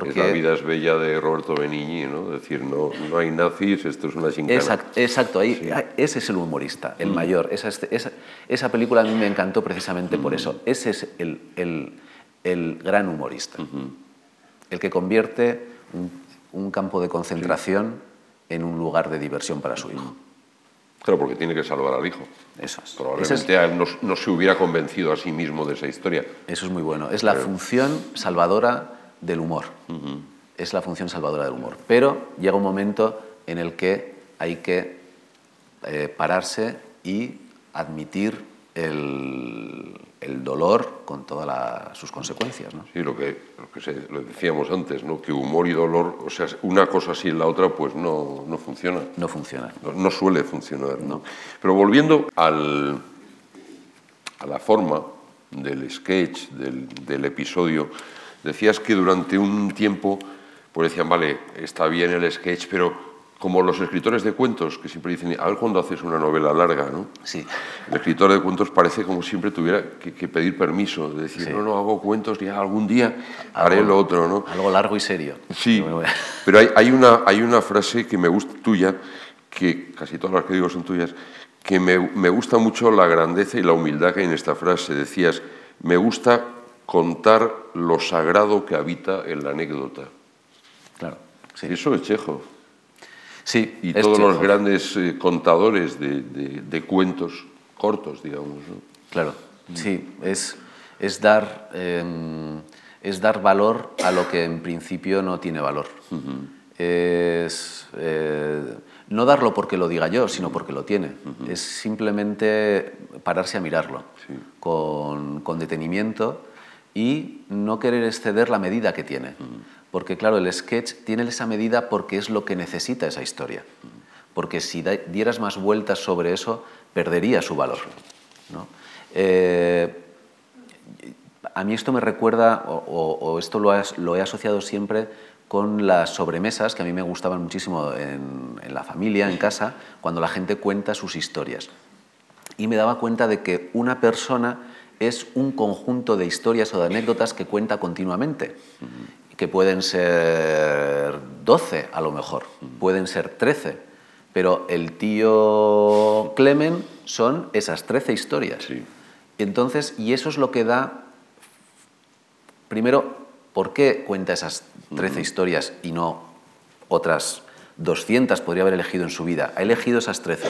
Porque Es la vida es bella de Roberto Benigni, ¿no? Es decir, no, no hay nazis, esto es una gincana. Exacto, exacto, ahí, ese es el humorista, el mayor. Esa, esa, esa película a mí me encantó precisamente por eso. Ese es el, el- el gran humorista, el que convierte un, un campo de concentración en un lugar de diversión para su hijo. Claro, porque tiene que salvar al hijo. Eso es. Probablemente es- a él no, no se hubiera convencido a sí mismo de esa historia. Eso es muy bueno. Es la función salvadora del humor. Es la función salvadora del humor. Pero llega un momento en el que hay que eh, pararse y admitir el, el dolor con todas la- sus consecuencias. ¿no? Sí, lo que, lo que se- lo decíamos antes, ¿no? que humor y dolor, o sea, una cosa sin la otra, pues no, no funciona. No funciona. No, no suele funcionar. ¿no? Pero volviendo al, a la forma del sketch, del, del episodio, decías que durante un tiempo pues decían, vale, está bien el sketch, pero como los escritores de cuentos, que siempre dicen, a ver cuando haces una novela larga, ¿no? Sí. El escritor de cuentos parece como siempre tuviera que, que pedir permiso, de decir, Sí. no, no, hago cuentos y algún día haré lo otro, ¿no? Algo largo y serio. Sí, pero hay, hay una, hay una frase que me gusta tuya, que casi todas las que digo son tuyas, que me, me gusta mucho la grandeza y la humildad que hay en esta frase. Decías, me gusta contar lo sagrado que habita en la anécdota. Claro. Sí. Eso es Chejo. Sí, Y es todos los Chekhov. grandes eh, contadores de, de- de cuentos cortos, digamos. ¿no? Claro, sí, es, es, dar, eh, es dar valor a lo que en principio no tiene valor. Es eh, no darlo porque lo diga yo, sino porque lo tiene. Es simplemente pararse a mirarlo con, con detenimiento y no querer exceder la medida que tiene. Porque claro, el sketch tiene esa medida porque es lo que necesita esa historia. Porque si dieras más vueltas sobre eso, perdería su valor. ¿no? Eh, a mí esto me recuerda, o, o- o esto lo, has- lo he asociado siempre con las sobremesas, que a mí me gustaban muchísimo en, en la familia, en casa, cuando la gente cuenta sus historias. Y me daba cuenta de que una persona es un conjunto de historias o de anécdotas que cuenta continuamente, que pueden ser 12 a lo mejor, pueden ser 13, pero el tío Clemen son esas 13 historias. Sí. Entonces, y eso es lo que da, primero, ¿por qué cuenta esas 13 historias y no otras 200 podría haber elegido en su vida? Ha elegido esas 13.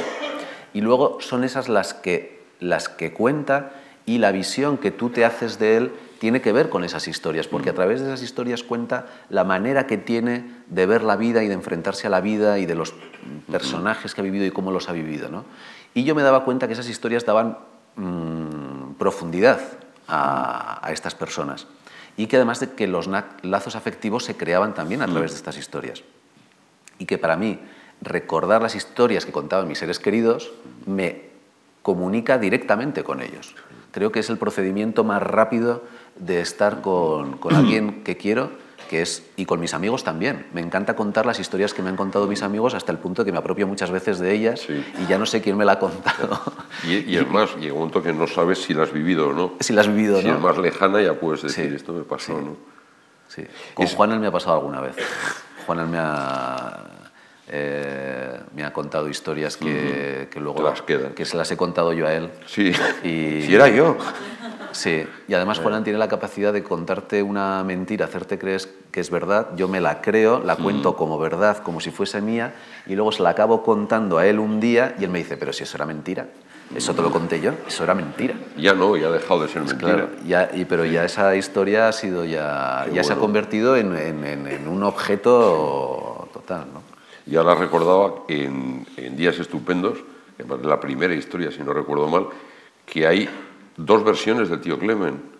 Y luego son esas las que, las que cuenta y la visión que tú te haces de él tiene que ver con esas historias, porque a través de esas historias cuenta la manera que tiene de ver la vida y de enfrentarse a la vida y de los personajes que ha vivido y cómo los ha vivido. ¿no? Y yo me daba cuenta que esas historias daban mm, profundidad a, estas personas y que además de que los lazos afectivos se creaban también a través de estas historias. Y que para mí recordar las historias que contaban mis seres queridos me comunica directamente con ellos. Creo que es el procedimiento más rápido de estar con, con alguien que quiero que es, y con mis amigos también. Me encanta contar las historias que me han contado mis amigos hasta el punto de que me apropio muchas veces de ellas y ya no sé quién me la ha contado. Y, y es más, llega un momento que no sabes si la has vivido o no. Si la has vivido si no. es más lejana ya puedes decir, esto me pasó, ¿no? Sí. Con Juan me ha pasado alguna vez. Juan me ha eh, me ha contado historias que, luego las que se las he contado yo a él. Sí, y... si era yo. Sí, y además Juan tiene la capacidad de contarte una mentira, hacerte creer que es verdad, yo me la creo, la cuento como verdad, como si fuese mía, y luego se la acabo contando a él un día y él me dice, pero si eso era mentira, eso te lo conté yo, eso era mentira. Ya no, ya ha dejado de ser mentira. ya, y, pero ya esa historia ha sido ya, ya se ha convertido en, en, en un objeto total, ¿no? Ya la recordaba en, Días Estupendos, la primera historia, si no recuerdo mal, que hay dos versiones del tío Clemen.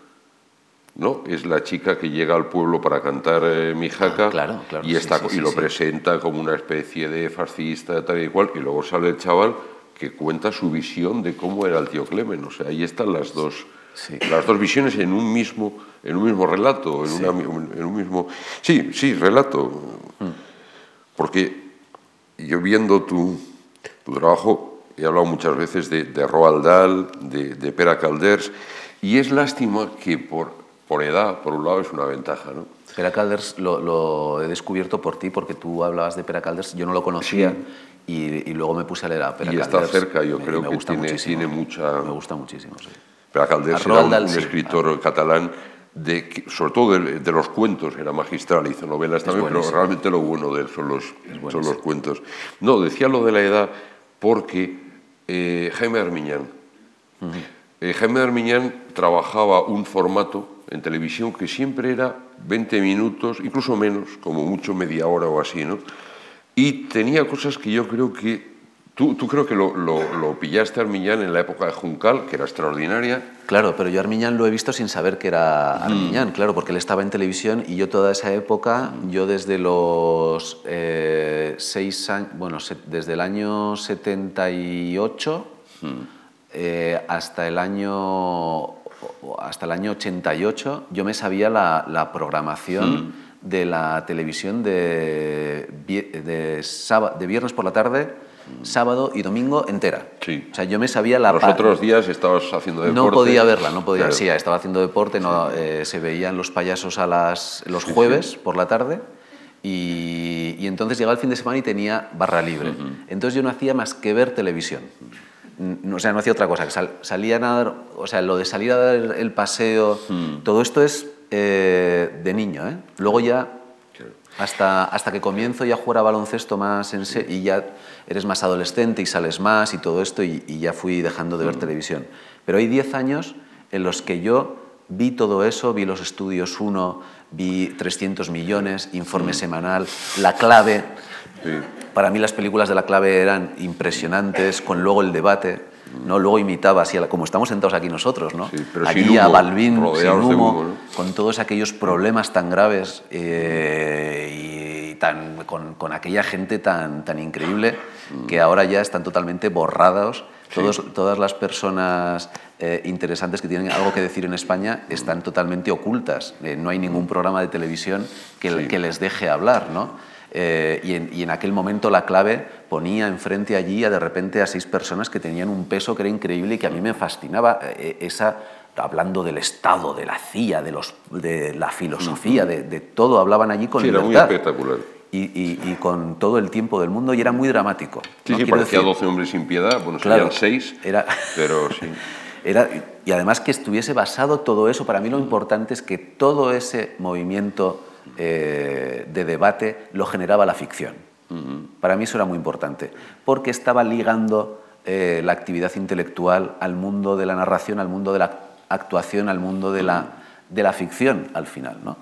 ¿no? Es la chica que llega al pueblo para cantar eh, Mijaca ah, y, está, y lo presenta como una especie de fascista, tal y cual, y luego sale el chaval que cuenta su visión de cómo era el tío Clemen. O sea, ahí están las dos, las dos visiones en un mismo, en un mismo relato, en, en un mismo... Sí, sí, relato. Mm. Porque yo viendo tu, trabajo, he hablado muchas veces de, Roald Dahl, de, Pera Calders, y es lástima que por, por edad, por un lado, es una ventaja. ¿no? Pera Calders lo, he descubierto por ti, porque tú hablabas de Pera Calders, yo no lo conocía. Y, luego me puse a leer a Pera y está cerca, yo creo que tiene, tiene, mucha... Me gusta muchísimo, sí. Pera Calders era un, escritor catalán sobre todo de, los cuentos, era magistral, hizo novelas también, pero realmente lo bueno de él son los, son los cuentos. No, decía lo de la edad porque eh, Jaime Armiñán, eh, Jaime Armiñán trabajaba un formato en televisión que siempre era 20 minutos, incluso menos, como mucho media hora o así, ¿no? Y tenía cosas que yo creo que Tú, creo que lo, lo, pillaste a Armiñán en la época de Juncal, que era extraordinaria. Claro, pero yo Armiñán lo he visto sin saber que era mm. Armiñán, claro, porque él estaba en televisión y yo toda esa época, yo desde los eh, seis años, bueno, desde el año 78 mm. eh, hasta el año hasta el año 88, yo me sabía la, programación mm. de la televisión de, de, de viernes por la tarde sábado y domingo entera. Sí. O sea, yo me sabía la... Los otros días estabas haciendo deporte. No podía verla, no podía. Sí, estaba haciendo deporte, no, eh, se veían los payasos a las, los jueves por la tarde y, y, entonces llegaba el fin de semana y tenía barra libre. Entonces yo no hacía más que ver televisión. O sea, no hacía otra cosa. Sal, salía a dar, o sea, lo de salir a dar el paseo, todo esto es eh, de niño. ¿eh? Luego ya hasta, hasta que comienzo ya a jugar a baloncesto más en serio y ya eres más adolescente y sales más y todo esto y, ya fui dejando de ver mm. televisión. Pero hay 10 años en los que yo vi todo eso, vi los estudios 1, vi 300 millones, informe semanal, La Clave. Para mí las películas de La Clave eran impresionantes, con luego el debate. ¿No? Luego imitaba, así, como estamos sentados aquí nosotros, ¿no? aquí a Balvin, sin humo, con todos aquellos problemas tan graves eh, y tan, con, con, aquella gente tan, tan increíble que ahora ya están totalmente borrados. Todos, todas las personas eh, interesantes que tienen algo que decir en España están totalmente ocultas. Eh, no hay ningún programa de televisión que, que les deje hablar, ¿no? Eh, y, en, aquel momento la clave ponía enfrente allí a de repente a seis personas que tenían un peso que era increíble y que a mí me fascinaba eh, esa hablando del Estado, de la CIA, de, los, de la filosofía, de, todo, hablaban allí con sí, libertad. Era muy espectacular. Y, con todo el tiempo del mundo y era muy dramático. Sí, sí, parecía 12 hombres sin piedad, bueno, serían seis, era, pero sí. Era, y además que estuviese basado todo eso, para mí lo importante es que todo ese movimiento eh, de debate lo generaba la ficción. Para mí eso era muy importante, porque estaba ligando eh, la actividad intelectual al mundo de la narración, al mundo de la actuación, al mundo de la, de la ficción al final, ¿no?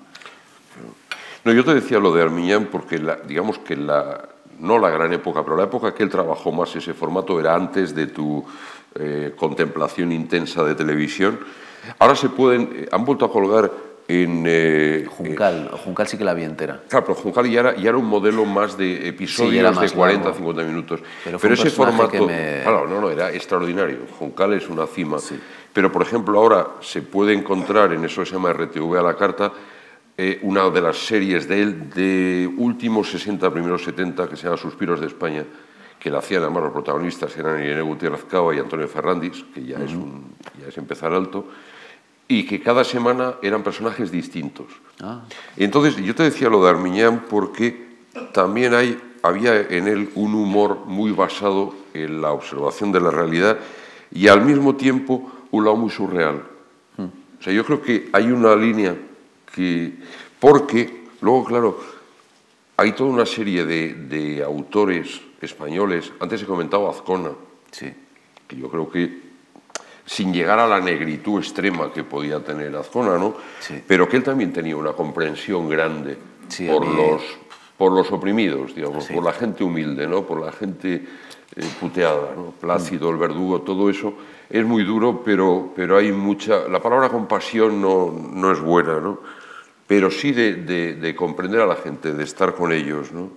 No, yo te decía lo de Armiñán porque digamos que la, no la gran época, pero la época que él trabajó más ese formato era antes de tu eh, contemplación intensa de televisión. Ahora se pueden, eh, han vuelto a colgar en... Eh, Juncal, Juncal sí que la vi entera. Claro, pero Juncal ya era, ya era un modelo más de episodios de 40, 50 minutos. Pero, ese formato, claro, no, no, era extraordinario. Juncal es una cima. Pero, por ejemplo, ahora se puede encontrar en eso que se llama RTV a la carta, eh, una de las series de él de últimos 60, primeros 70, que se llama Suspiros de España, que la hacían además los protagonistas, eran Irene Gutiérrez Cava y Antonio Ferrandis, que ya, es un, ya es empezar alto, y que cada semana eran personajes distintos. Ah. Entonces yo te decía lo de Armiñán porque también hay, había en él un humor muy basado en la observación de la realidad y al mismo tiempo un lado muy surreal. Hmm. O sea, yo creo que hay una línea que, porque luego, claro, hay toda una serie de, autores españoles, antes he comentado Azcona, sí. que yo creo que sin llegar a la negritud extrema que podía tener Azcona, ¿no? pero que él también tenía una comprensión grande por, los, por los oprimidos, digamos, por la gente humilde, ¿no? por la gente eh, puteada, ¿no? Plácido, el verdugo, todo eso es muy duro, pero, pero hay mucha... La palabra compasión no, no es buena, ¿no? pero sí de, comprender a la gente, de estar con ellos. ¿no?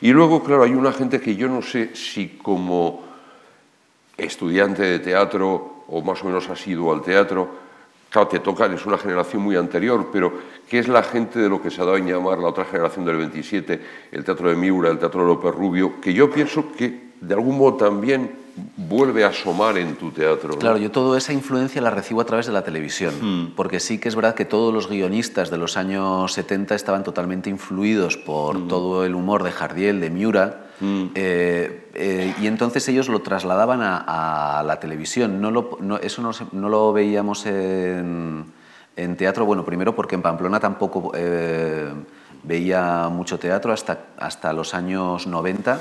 Y luego, claro, hay una gente que yo no sé si como estudiante de teatro o más o menos ha sido al teatro, claro, te tocan, es una generación muy anterior, pero ¿qué es la gente de lo que se ha dado en llamar la otra generación del 27, el teatro de Miura, el teatro de López Rubio, que yo pienso que de algún modo también vuelve a asomar en tu teatro. Claro, yo toda esa influencia la recibo a través de la televisión, hmm. porque sí que es verdad que todos los guionistas de los años 70 estaban totalmente influidos por hmm. todo el humor de Jardiel, de Miura, hmm. eh, eh, y entonces ellos lo trasladaban a, la televisión. No lo, eso no, lo veíamos en, teatro, bueno, primero porque en Pamplona tampoco eh, veía mucho teatro hasta, hasta los años 90.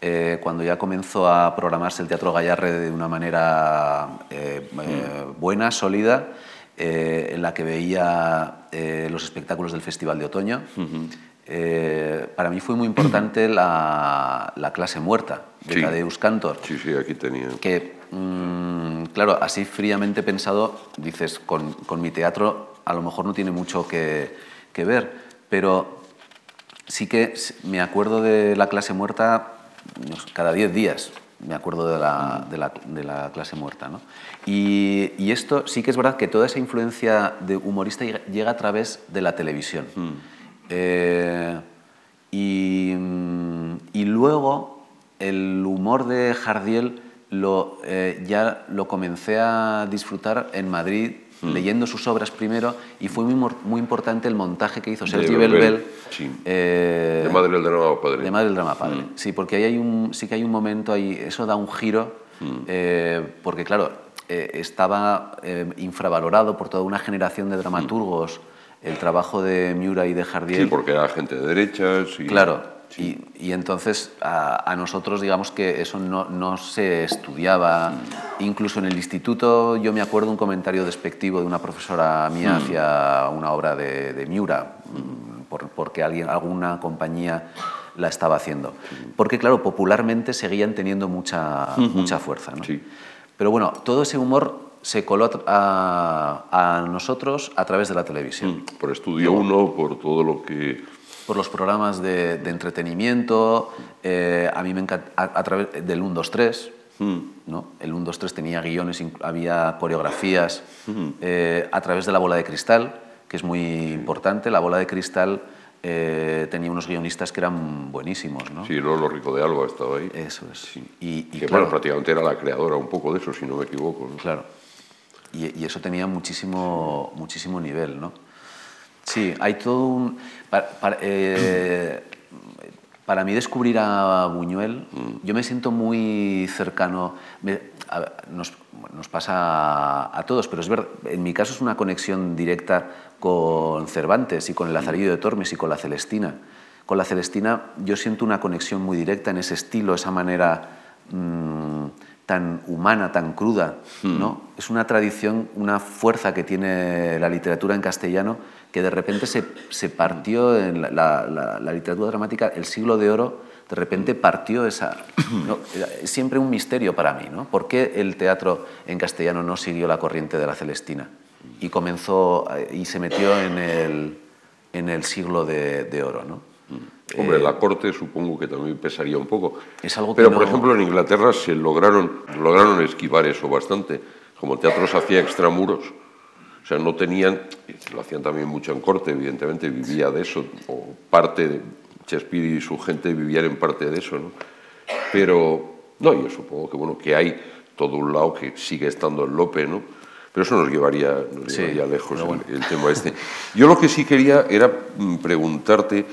Eh, cuando ya comenzó a programarse el Teatro Gallarre de una manera eh, eh, buena, sólida, en la que veía los espectáculos del Festival de Otoño. para mí fue muy importante la, clase muerta de sí. Tadeusz Cantor. Sí, sí, aquí tenía. Que, mm, claro, así fríamente pensado, dices, con, con, mi teatro a lo mejor no tiene mucho que, que ver, pero sí que me acuerdo de la clase muerta cada 10 días, me acuerdo de la, de la, de la clase muerta. ¿no? Y, y, esto sí que es verdad que toda esa influencia de humorista llega a través de la televisión. Mm. Eh, y, y, luego el humor de Jardiel lo, eh, ya lo comencé a disfrutar en Madrid Mm. leyendo sus obras primero y fue muy, muy importante el montaje que hizo Sergio Belbel. Sí. Eh, de Madre del Drama Padre. De Madre del Drama Padre, mm. sí, porque ahí hay un, sí que hay un momento ahí, eso da un giro, mm. eh, porque claro, eh, estaba infravalorado por toda una generación de dramaturgos el trabajo de Miura y de Jardiel. Sí, porque era gente de derechas. Y... Claro, y, entonces a, nosotros, digamos que eso no, no, se estudiaba. Incluso en el instituto, yo me acuerdo un comentario despectivo de una profesora mía mm. hacia una obra de, Miura, mm, por, porque alguien, alguna compañía la estaba haciendo. Porque, claro, popularmente seguían teniendo mucha, mucha fuerza. ¿no? Pero bueno, todo ese humor se coló a, a, nosotros a través de la televisión. Mm, por Estudio uno por todo lo que por los programas de, entretenimiento, eh, a mí me encanta, a, través del 1, 2, 3, ¿no? El 1, 2, 3 tenía guiones, había coreografías, hmm. eh, a través de la bola de cristal, que es muy importante, la bola de cristal eh, tenía unos guionistas que eran buenísimos, ¿no? Sí, Lolo Rico de Alba estaba ahí. Eso es. Sí. Y, que claro, prácticamente era la creadora un poco de eso, si no me equivoco. Claro. Y, y, eso tenía muchísimo, muchísimo nivel, ¿no? Sí, hay todo un... Eh, para, mí descubrir a Buñuel, yo me siento muy cercano, nos, pasa a, todos, pero es verdad, en mi caso es una conexión directa con Cervantes y con el Lazarillo de Tormes y con la Celestina. Con la Celestina yo siento una conexión muy directa en ese estilo, esa manera mm, tan humana, tan cruda, ¿no? Es una tradición, una fuerza que tiene la literatura en castellano que de repente se, se partió en la, la, la, literatura dramática, el siglo de oro, de repente partió esa... ¿no? Siempre un misterio para mí, ¿no? ¿Por qué el teatro en castellano no siguió la corriente de la Celestina y comenzó y se metió en el, en el siglo de, de oro, ¿no? Hombre, la corte supongo que también pesaría un poco. Es algo Pero, que por ejemplo, en Inglaterra se lograron, lograron esquivar eso bastante. Como el teatro se hacía extramuros, o sea, no tenían, lo hacían también mucho en corte, evidentemente, vivía de eso, o parte de Shakespeare y su gente vivían en parte de eso, ¿no? Pero, no, yo supongo que, bueno, que hay todo un lado que sigue estando en Lope, ¿no? Pero eso nos llevaría, nos Sí, llevaría lejos el- el tema este. Yo lo que sí quería era mm, preguntarte,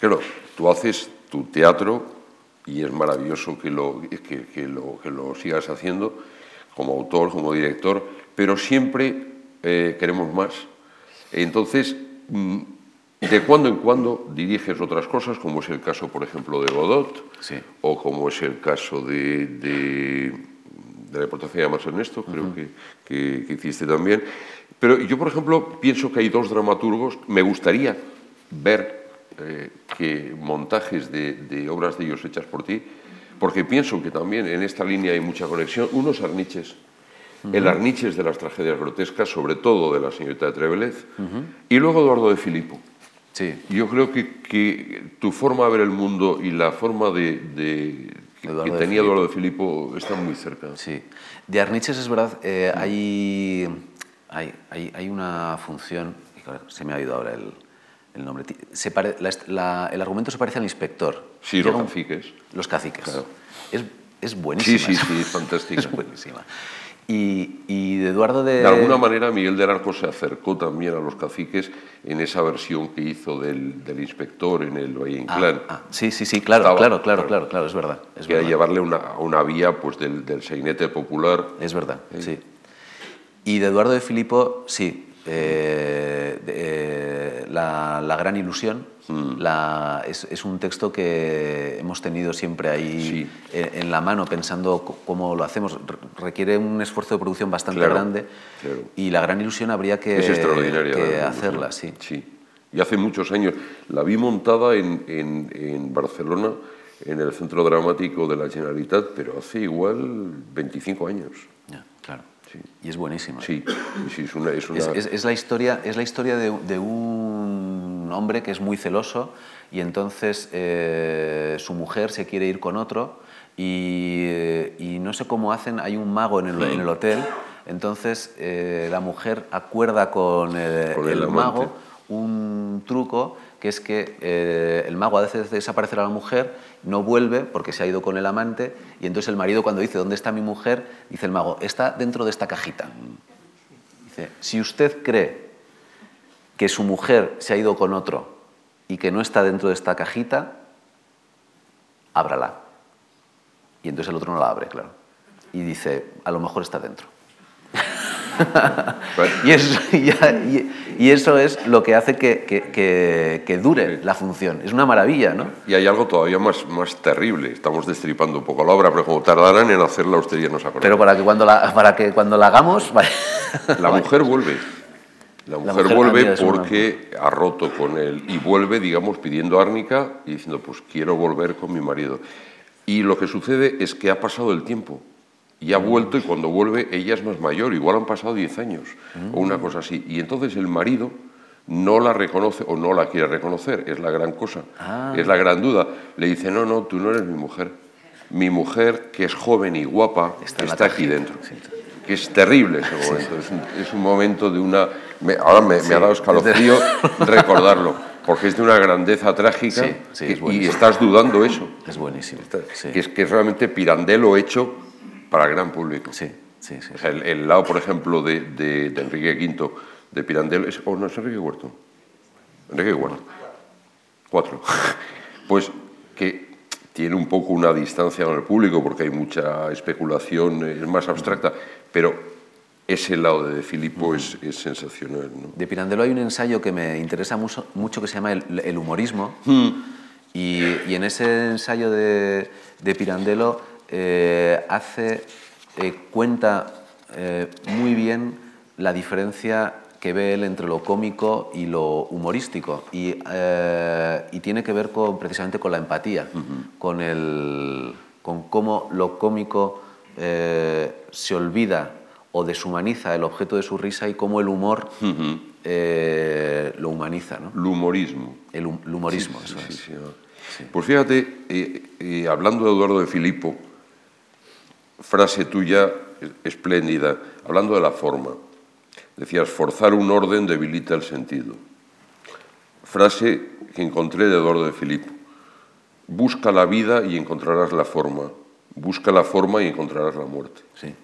claro, tú haces tu teatro y es maravilloso que lo, que, que lo, que lo sigas haciendo como autor, como director, pero siempre eh, queremos más. Entonces, mm, de cuando en cuando diriges otras cosas, como es el caso, por ejemplo, de Godot, Sí. o como es el caso de, de, de la reportaje de Más Ernesto, creo que, que- que hiciste también. Pero yo, por ejemplo, pienso que hay dos dramaturgos, me gustaría ver eh, que montajes de, de obras de ellos hechas por ti, porque pienso que también en esta línea hay mucha conexión. Uno es Arniches, el Arniches de las tragedias grotescas, sobre todo de la señorita de Trevelez, y luego Eduardo de Filippo. Sí, Yo creo que, que tu forma de ver el mundo y la forma de, de- que, Eduardo que tenía. Eduardo de Filippo están muy cerca. sí. De Arniches es verdad, eh, hay, hay, hay, una función, se me ha ido ahora el, el nombre, se pare- la la- el argumento se parece al inspector. Sí, los caciques. Los caciques. Claro. Es, es buenísima. Sí, sí, sí, es fantástica. Es buenísima. Y, y de Eduardo de... De alguna manera, Miguel de Arco se acercó también a los caciques en esa versión que hizo del, del inspector en el Valle Ah, Inclán, ah, sí, sí, sí, claro, Estaba- claro, claro, claro. claro, es verdad. Es que era llevarle una, a una vía pues, del, del sainete popular. Es verdad, sí. Y de Eduardo de Filippo, sí. Eh, eh, la, la gran ilusión Mm. la- es, es un texto que hemos tenido siempre ahí Sí. en, en la mano pensando cómo lo hacemos. Re- Requiere un esfuerzo de producción bastante Claro, grande claro. y la gran ilusión habría que, que la hacerla, sí. Sí. Y hace muchos años. La vi montada en, en- en Barcelona, en el Centro Dramático de la Generalitat, pero hace igual 25 años. Ya, claro. Sí. Y es buenísima. Sí, sí, es una... Es una Es, es- es la historia, es la historia de, de un hombre que es muy celoso y entonces eh, su mujer se quiere ir con otro y, eh, y no sé cómo hacen, hay un mago en el, en el hotel, entonces eh, la mujer acuerda con, Con el mago un truco que es que eh, el mago hace desaparecer a la mujer, no vuelve porque se ha ido con el amante y entonces el marido cuando dice ¿dónde está mi mujer? dice el mago, está dentro de esta cajita. Dice, si usted cree que su mujer se ha ido con otro y que no está dentro de esta cajita, ábrala. Y entonces el otro no la abre, claro. Y dice, a lo mejor está dentro. Y, eso, y ya- y- y eso es lo que hace que, que- que- que dure la función. Es una maravilla, ¿no? Y hay algo todavía más, más terrible. Estamos destripando un poco la obra, pero como tardarán en hacerla, usted ya nos acordará. Pero para que cuando la, para que cuando la hagamos... vale. La mujer vuelve. La mujer, mujer, vuelve una- porque ha roto con él y vuelve, digamos, pidiendo árnica y diciendo, pues quiero volver con mi marido. Y lo que sucede es que ha pasado el tiempo y ha vuelto y cuando vuelve ella es más mayor, igual han pasado 10 años o una cosa así. Y entonces el marido no la reconoce o no la quiere reconocer, es la gran cosa, Ah. es la gran duda. Le dice, no, no, tú no eres mi mujer. Mi mujer, que es joven y guapa, Está está, aquí dentro sí. que es terrible ese momento. Es, un, es un momento de una... me- ahora me, me ha dado escalofrío recordarlo, porque es de una grandeza trágica que- es y estás dudando eso. Es buenísimo. Sí, Que, es, que es realmente Pirandello hecho para el gran público. sí, sí. sí. O sea, el, el lado, por ejemplo, de, de- de Enrique V, de Pirandello, es, oh, no, es Enrique IV. Enrique IV. Cuatro. Pues que tiene un poco una distancia con el público porque hay mucha especulación, es más abstracta, pero ese lado de De Filippo es, es sensacional. ¿no? De Pirandello hay un ensayo que me interesa mucho, mucho que se llama El, el humorismo. Y, y en ese ensayo de, de Pirandello eh, hace eh, cuenta eh, muy bien la diferencia que ve él entre lo cómico y lo humorístico. Y, eh, y tiene que ver con, precisamente con la empatía, con, el, con cómo lo cómico se olvida o deshumaniza el objeto de su risa y cómo el humor lo humaniza. ¿no? El humorismo. El, humorismo, eso es. Pues fíjate, hablando de Eduardo de Filippo, frase tuya espléndida, hablando de la forma. Decías, forzar un orden debilita el sentido. Frase que encontré de Eduardo de Filippo. Busca la vida y encontrarás la forma. Busca la forma y encontrarás la muerte. Sí,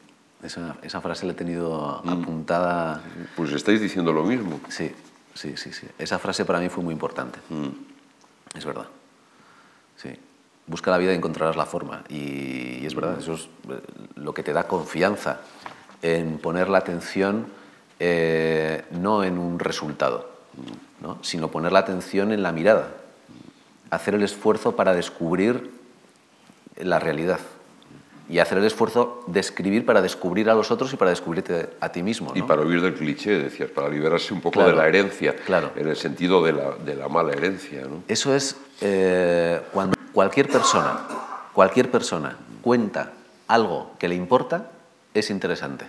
esa, frase la he tenido mm. apuntada. Pues estáis diciendo lo mismo. Sí, sí, sí, sí. Esa frase para mí fue muy importante. Mm. Es verdad. Sí busca la vida y encontrarás la forma. Y, es verdad, eso es eh, lo que te da confianza en poner la atención eh, no en un resultado, sino poner la atención en la mirada, hacer el esfuerzo para descubrir la realidad y hacer el esfuerzo de escribir para descubrir a los otros y para descubrirte a ti mismo. Y para huir del cliché, decías, para liberarse un poco de la herencia, claro. en el sentido de la, de la mala herencia. ¿no? Eso es eh, cuando cualquier persona, cualquier persona cuenta algo que le importa, es interesante.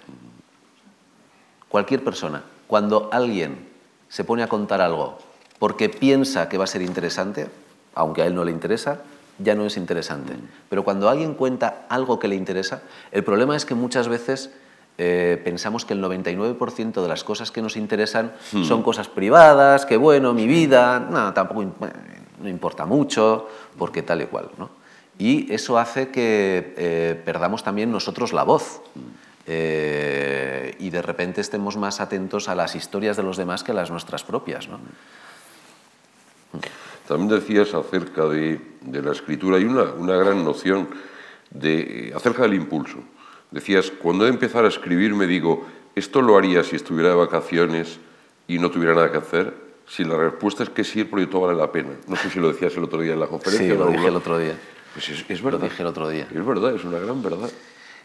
Cualquier persona, cuando alguien se pone a contar algo porque piensa que va a ser interesante, aunque a él no le interesa, ya no es interesante. Pero cuando alguien cuenta algo que le interesa, el problema es que muchas veces eh, pensamos que el 99% de las cosas que nos interesan hmm. son cosas privadas, que bueno, mi vida, no, tampoco no importa mucho, porque tal y cual. ¿no? Y eso hace que eh, perdamos también nosotros la voz. Eh, y de repente estemos más atentos a las historias de los demás que a las nuestras propias. ¿no? También decías acerca de, la escritura, hay una, una gran noción de, acerca del impulso. Decías, cuando he empezado a escribir me digo, ¿esto lo haría si estuviera de vacaciones y no tuviera nada que hacer? Si la respuesta es que sí, el proyecto vale la pena. No sé si lo decías el otro día en la conferencia. Sí, lo dije el otro día. Pues es, verdad. Lo dije el otro día. Es verdad, es una gran verdad.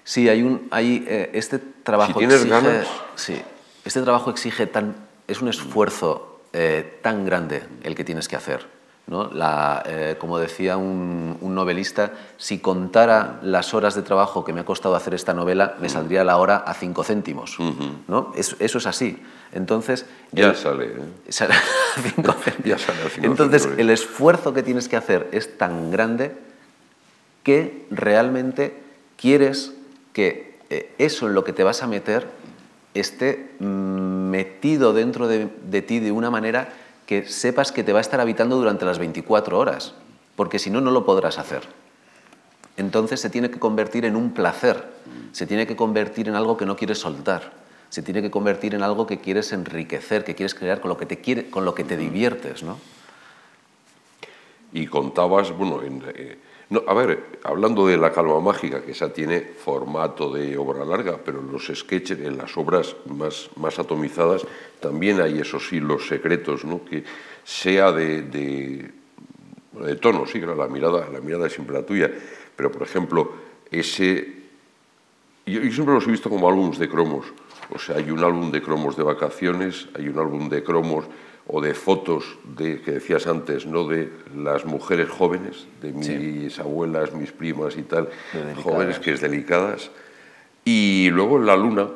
Sí, hay un, hay, eh, este trabajo. Si tienes ganas. Sí, este trabajo exige tan, es un esfuerzo eh, tan grande el que tienes que hacer ¿no? La, eh, como decía un, novelista, si contara las horas de trabajo que me ha costado hacer esta novela, me saldría la hora a cinco céntimos. ¿no? eso, es así. Entonces, ya sale. ¿eh? sale ya sale Entonces, el esfuerzo que tienes que hacer es tan grande que realmente quieres que eh, eso en lo que te vas a meter esté mm, metido dentro de, de ti de una manera que sepas que te va a estar habitando durante las 24 horas, porque si no, no lo podrás hacer. Entonces se tiene que convertir en un placer, se tiene que convertir en algo que no quieres soltar, se tiene que convertir en algo que quieres enriquecer, que quieres crear, con lo que te, quiere, con lo que te diviertes. ¿no? Y contabas, bueno, en, eh, a ver, hablando de la calma mágica, que esa tiene formato de obra larga, pero en los sketches, en las obras más, más atomizadas, también hay esos hilos secretos, ¿no? que sea de, de, tono, sí, claro, la mirada, la mirada es siempre la tuya, pero por ejemplo, ese... Yo, yo siempre los he visto como álbumes de cromos, o sea, hay un álbum de cromos de vacaciones, hay un álbum de cromos o de fotos de, que decías antes, ¿no? de las mujeres jóvenes, de mis abuelas, mis primas y tal, jóvenes que es delicadas. Y luego la luna,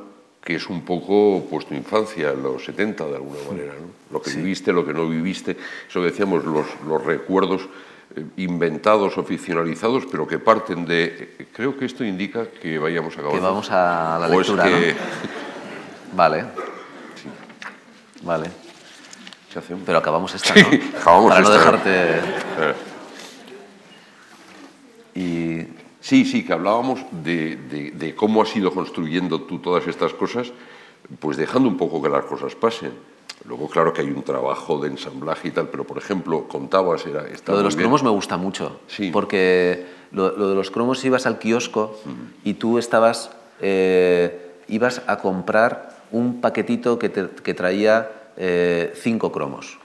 que es un poco pues, tu infancia, los 70 de alguna manera, ¿no? lo que viviste, lo que no viviste, eso decíamos, los, los recuerdos eh, inventados o ficcionalizados, pero que parten de... Creo que esto indica que vayamos a acabar. Que vamos a la lectura, que... Vale. Vale. Pero acabamos esta, ¿no? acabamos Para no dejarte... Y... Sí, sí, que hablábamos de, cómo has ido construyendo tú todas estas cosas, pues dejando un poco que las cosas pasen. Luego, claro que hay un trabajo de ensamblaje y tal, pero por ejemplo, contabas, era... Lo de los cromos me gusta mucho, sí. porque lo, de los cromos ibas al kiosco y tú estabas, eh, ibas a comprar un paquetito que, que traía eh, cinco cromos.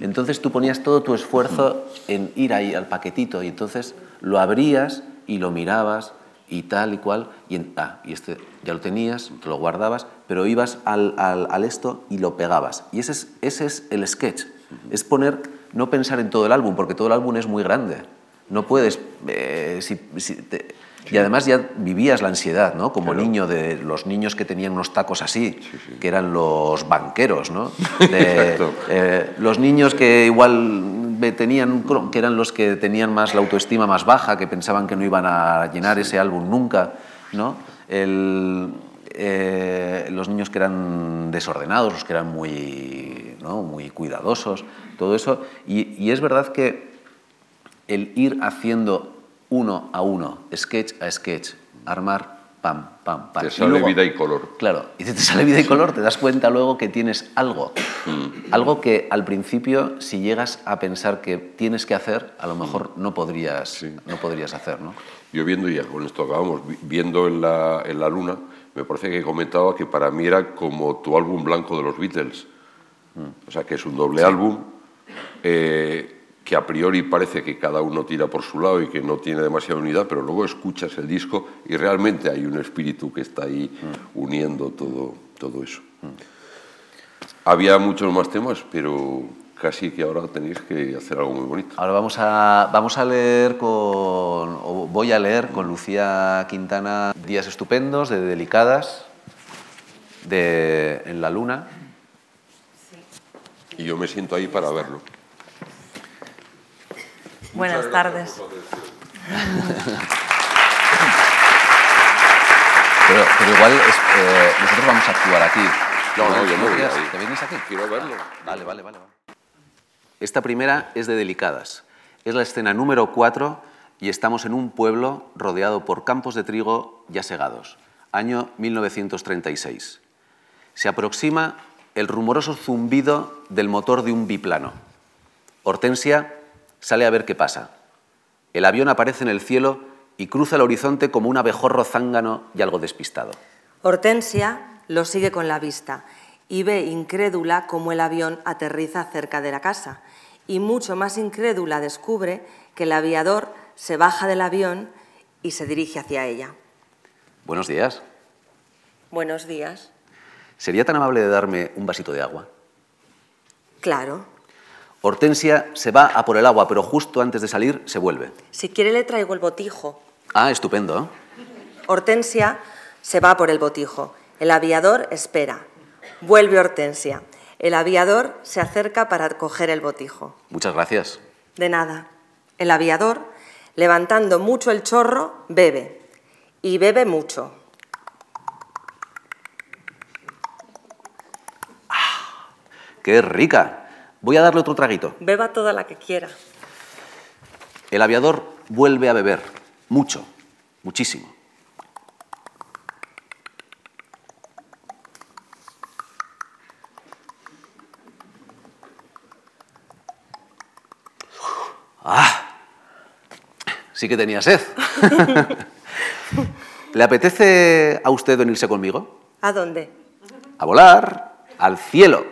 Entonces tú ponías todo tu esfuerzo en ir ahí al paquetito y entonces lo abrías y lo mirabas y tal y cual, y, ah, y este ya lo tenías, te lo guardabas, pero ibas al, al- al esto y lo pegabas. Y ese es, ese es el sketch, es poner, no pensar en todo el álbum, porque todo el álbum es muy grande. No puedes, eh, si- si te- y además ya vivías la ansiedad, ¿no? Como niño de los niños que tenían unos tacos así, que eran los banqueros, ¿no? De, eh, los niños que igual tenían, que eran los que tenían más la autoestima más baja, que pensaban que no iban a llenar ese álbum nunca, ¿no? El, eh, los niños que eran desordenados, los que eran muy, ¿no? muy cuidadosos, todo eso. Y, y es verdad que el ir haciendo uno a uno, sketch a sketch, armar, pam, pam, pam. Te y sale luego- vida y color. Claro, y te sale vida y color, te das cuenta luego que tienes algo. Mm. Algo que al principio, si llegas a pensar que tienes que hacer, a lo mejor no podrías, Sí. no podrías hacer, ¿no? Yo viendo, y ya con esto acabamos, vi- viendo en la, en la luna, me parece que comentaba que para mí era como tu álbum blanco de los Beatles. O sea, que es un doble álbum, eh, que a priori parece que cada uno tira por su lado y que no tiene demasiada unidad, pero luego escuchas el disco y realmente hay un espíritu que está ahí uniendo todo, todo eso. Había muchos más temas, pero casi que ahora tenéis que hacer algo muy bonito. Ahora vamos a, vamos a leer con, o voy a leer con Lucía Quintana Días Estupendos, de Delicadas, de En la Luna. Y yo me siento ahí para verlo. Buenas tardes. Pero, pero igual es- eh, nosotros vamos a actuar aquí. No, no, yo no voy ahí. ¿Te vienes aquí? Quiero verlo. Vale, vale, vale. vale. Esta primera es de Delicadas. Es la escena número 4 y estamos en un pueblo rodeado por campos de trigo ya segados. Año 1936. Se aproxima el rumoroso zumbido del motor de un biplano. Hortensia sale a ver qué pasa. El avión aparece en el cielo y cruza el horizonte como un abejorro zángano y algo despistado. Hortensia lo sigue con la vista y ve incrédula cómo el avión aterriza cerca de la casa. Y mucho más incrédula descubre que el aviador se baja del avión y se dirige hacia ella. Buenos días. Buenos días. ¿Sería tan amable de darme un vasito de agua? Claro. Hortensia se va a por el agua, pero justo antes de salir se vuelve. Si quiere le traigo el botijo. Ah, estupendo. Hortensia se va por el botijo. El aviador espera. Vuelve Hortensia. El aviador se acerca para coger el botijo. Muchas gracias. De nada. El aviador, levantando mucho el chorro, bebe. Y bebe mucho. ¡Qué rica! Voy a darle otro traguito. Beba toda la que quiera. El aviador vuelve a beber. Mucho. Muchísimo. ¡Ah! Sí que tenía sed. ¿Le apetece a usted venirse conmigo? ¿A dónde? a volar al cielo.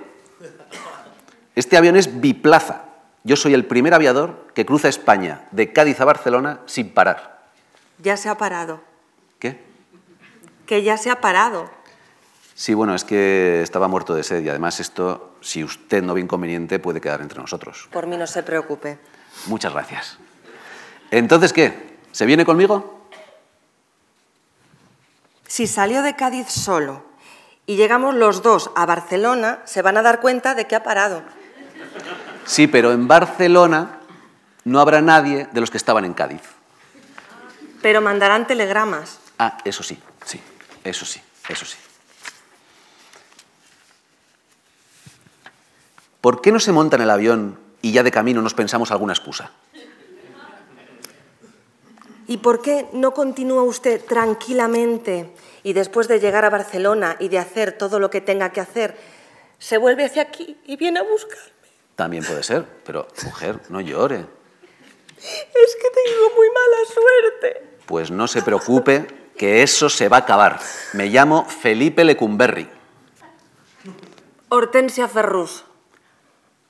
Este avión es biplaza. Yo soy el primer aviador que cruza España de Cádiz a Barcelona sin parar. Ya se ha parado. ¿Qué? Que ya se ha parado. Sí, bueno, es que estaba muerto de sed y además esto, si usted no ve inconveniente, puede quedar entre nosotros. Por mí no se preocupe. Muchas gracias. Entonces, ¿qué? ¿Se viene conmigo? Si salió de Cádiz solo y llegamos los dos a Barcelona, se van a dar cuenta de que ha parado. Sí, pero en Barcelona no habrá nadie de los que estaban en Cádiz. Pero mandarán telegramas. Ah, eso sí, sí, eso sí, eso sí. ¿Por qué no se monta en el avión y ya de camino nos pensamos alguna excusa? ¿Y por qué no continúa usted tranquilamente y después de llegar a Barcelona y de hacer todo lo que tenga que hacer, se vuelve hacia aquí y viene a buscarme? También puede ser, pero mujer, no llore. Es que tengo muy mala suerte. Pues no se preocupe, que eso se va a acabar. Me llamo Felipe Lecumberri. Hortensia Ferrus.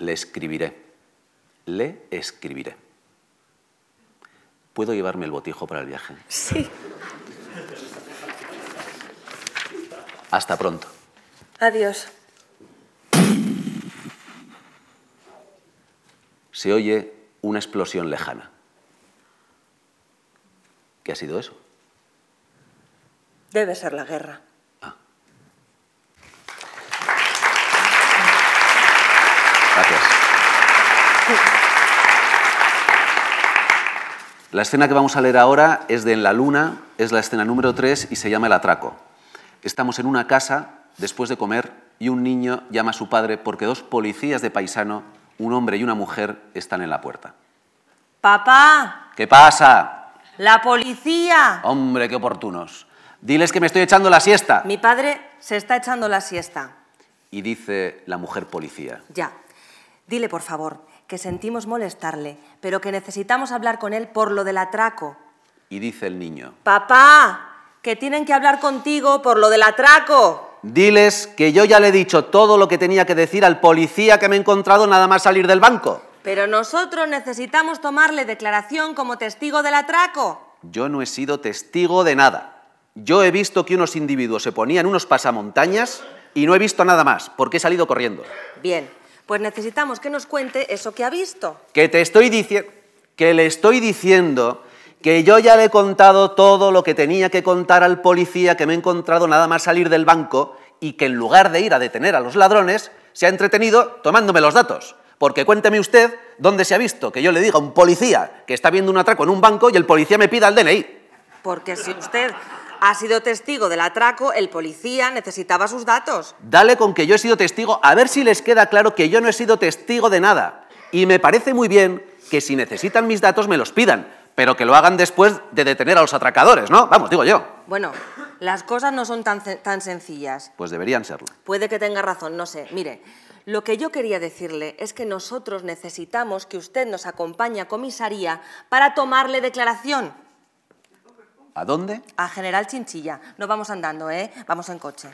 Le escribiré. Le escribiré. ¿Puedo llevarme el botijo para el viaje? Sí. Hasta pronto. Adiós. Se oye una explosión lejana. ¿Qué ha sido eso? Debe ser la guerra. Gracias. La escena que vamos a leer ahora es de En la Luna, es la escena número 3 y se llama El atraco. Estamos en una casa después de comer y un niño llama a su padre porque dos policías de paisano, un hombre y una mujer, están en la puerta. Papá, ¿Qué pasa? la policía. Hombre, qué oportunos. Diles que me estoy echando la siesta. Mi padre se está echando la siesta. Y dice la mujer policía. Ya. Dile, por favor, que sentimos molestarle, pero que necesitamos hablar con él por lo del atraco. Y dice el niño. Papá, que tienen que hablar contigo por lo del atraco. Diles que yo ya le he dicho todo lo que tenía que decir al policía que me he encontrado nada más salir del banco. Pero nosotros necesitamos tomarle declaración como testigo del atraco. Yo no he sido testigo de nada. Yo he visto que unos individuos se ponían unos pasamontañas y no he visto nada más, porque he salido corriendo. Bien, pues necesitamos que nos cuente eso que ha visto. Que te estoy diciendo, que le estoy diciendo que yo ya le he contado todo lo que tenía que contar al policía que me he encontrado nada más salir del banco y que en lugar de ir a detener a los ladrones, se ha entretenido tomándome los datos. Porque cuénteme usted dónde se ha visto que yo le diga a un policía que está viendo un atraco en un banco y el policía me pida el DNI. Porque si usted ha sido testigo del atraco, el policía necesitaba sus datos. Dale con que yo he sido testigo, a ver si les queda claro que yo no he sido testigo de nada. Y me parece muy bien que si necesitan mis datos me los pidan, pero que lo hagan después de detener a los atracadores, ¿no? Vamos, digo yo. Bueno, las cosas no son tan, tan sencillas. Pues deberían serlo. Puede que tenga razón, no sé. Mire, lo que yo quería decirle es que nosotros necesitamos que usted nos acompañe a comisaría para tomarle declaración. ¿A dónde? A General Chinchilla. No vamos andando, ¿eh? Vamos en coche.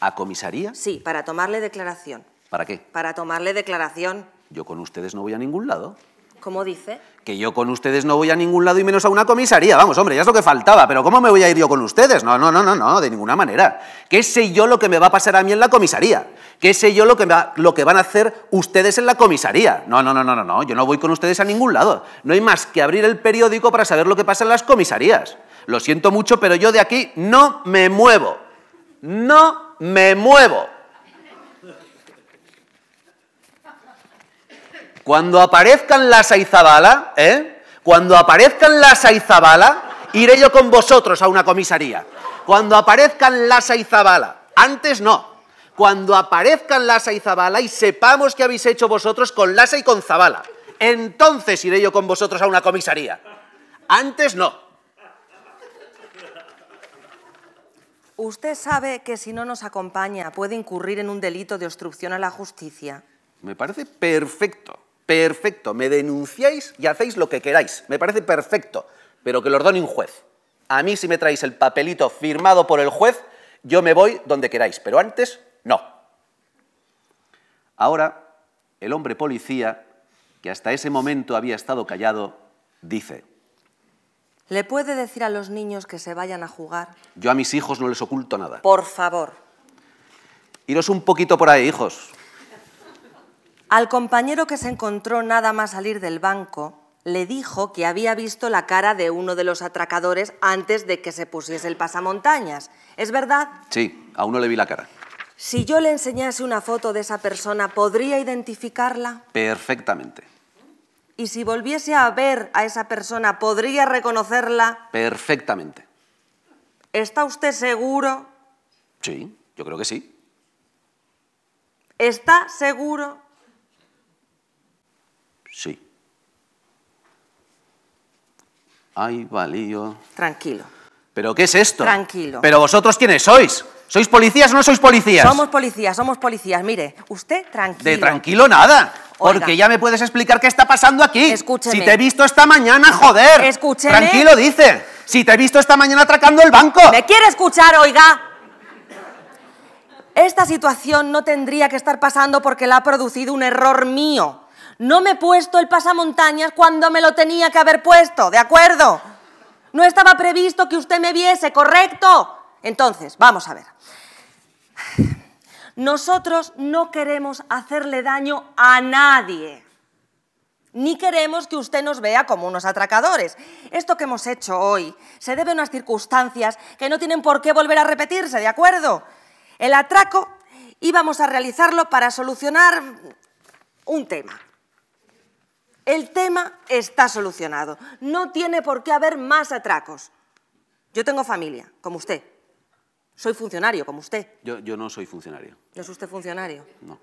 ¿A comisaría? Sí, para tomarle declaración. ¿Para qué? Para tomarle declaración. Yo con ustedes no voy a ningún lado. ¿Cómo dice? Que yo con ustedes no voy a ningún lado y menos a una comisaría. Vamos, hombre, ya es lo que faltaba. Pero ¿cómo me voy a ir yo con ustedes? No, no, no, no, no, de ninguna manera. ¿Qué sé yo lo que me va a pasar a mí en la comisaría? ¿Qué sé yo lo que, va- lo que van a hacer ustedes en la comisaría? No, no, no, no, no, no. Yo no voy con ustedes a ningún lado. No hay más que abrir el periódico para saber lo que pasa en las comisarías. Lo siento mucho, pero yo de aquí no me muevo. No me muevo. Cuando aparezcan Lasa y Zabala, ¿eh? Cuando aparezcan Lasa y Zabala, iré yo con vosotros a una comisaría. Cuando aparezcan Lasa y Zabala. Antes no. Cuando aparezcan Lasa y Zabala y sepamos qué habéis hecho vosotros con Lasa y con Zabala. Entonces iré yo con vosotros a una comisaría. Antes no. Usted sabe que si no nos acompaña puede incurrir en un delito de obstrucción a la justicia. Me parece perfecto, perfecto. Me denunciáis y hacéis lo que queráis. Me parece perfecto, pero que lo ordene un juez. A mí si me traéis el papelito firmado por el juez, yo me voy donde queráis, pero antes no. Ahora, el hombre policía, que hasta ese momento había estado callado, dice, ¿Le puede decir a los niños que se vayan a jugar? yo a mis hijos no les oculto nada. Por favor. Iros un poquito por ahí, hijos. Al compañero que se encontró nada más salir del banco, le dijo que había visto la cara de uno de los atracadores antes de que se pusiese el pasamontañas. ¿Es verdad? Sí, a uno le vi la cara. Si yo le enseñase una foto de esa persona, ¿podría identificarla? Perfectamente. Y si volviese a ver a esa persona, ¿podría reconocerla? Perfectamente. ¿Está usted seguro? Sí, yo creo que sí. ¿Está seguro? Sí. Ay, valío. Tranquilo. ¿Pero qué es esto? Tranquilo. ¿Pero vosotros quiénes sois? ¿Sois policías o no sois policías? Somos policías, somos policías. Mire, usted tranquilo. De tranquilo nada. Oiga. Porque ya me puedes explicar qué está pasando aquí. Escúcheme. Si te he visto esta mañana, joder. Escúcheme. Tranquilo, dice. Si te he visto esta mañana atracando el banco. ¿Me quiere escuchar, oiga? Esta situación no tendría que estar pasando porque la ha producido un error mío. No me he puesto el pasamontañas cuando me lo tenía que haber puesto, ¿de acuerdo? No estaba previsto que usted me viese, ¿correcto? Entonces, vamos a ver. Nosotros no queremos hacerle daño a nadie. Ni queremos que usted nos vea como unos atracadores. Esto que hemos hecho hoy se debe a unas circunstancias que no tienen por qué volver a repetirse, ¿de acuerdo? El atraco íbamos a realizarlo para solucionar un tema. El tema está solucionado. No tiene por qué haber más atracos. Yo tengo familia, como usted. Soy funcionario, como usted. Yo, yo no soy funcionario. ¿No es usted funcionario? No.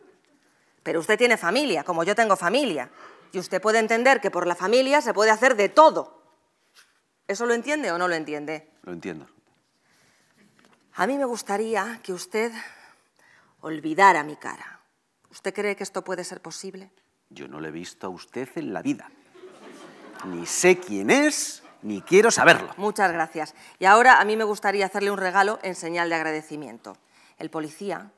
Pero usted tiene familia, como yo tengo familia. Y usted puede entender que por la familia se puede hacer de todo. ¿Eso lo entiende o no lo entiende? Lo entiendo. A mí me gustaría que usted olvidara mi cara. ¿Usted cree que esto puede ser posible? Yo no le he visto a usted en la vida. Ni sé quién es, ni quiero saberlo. Muchas gracias. Y ahora a mí me gustaría hacerle un regalo en señal de agradecimiento. El policía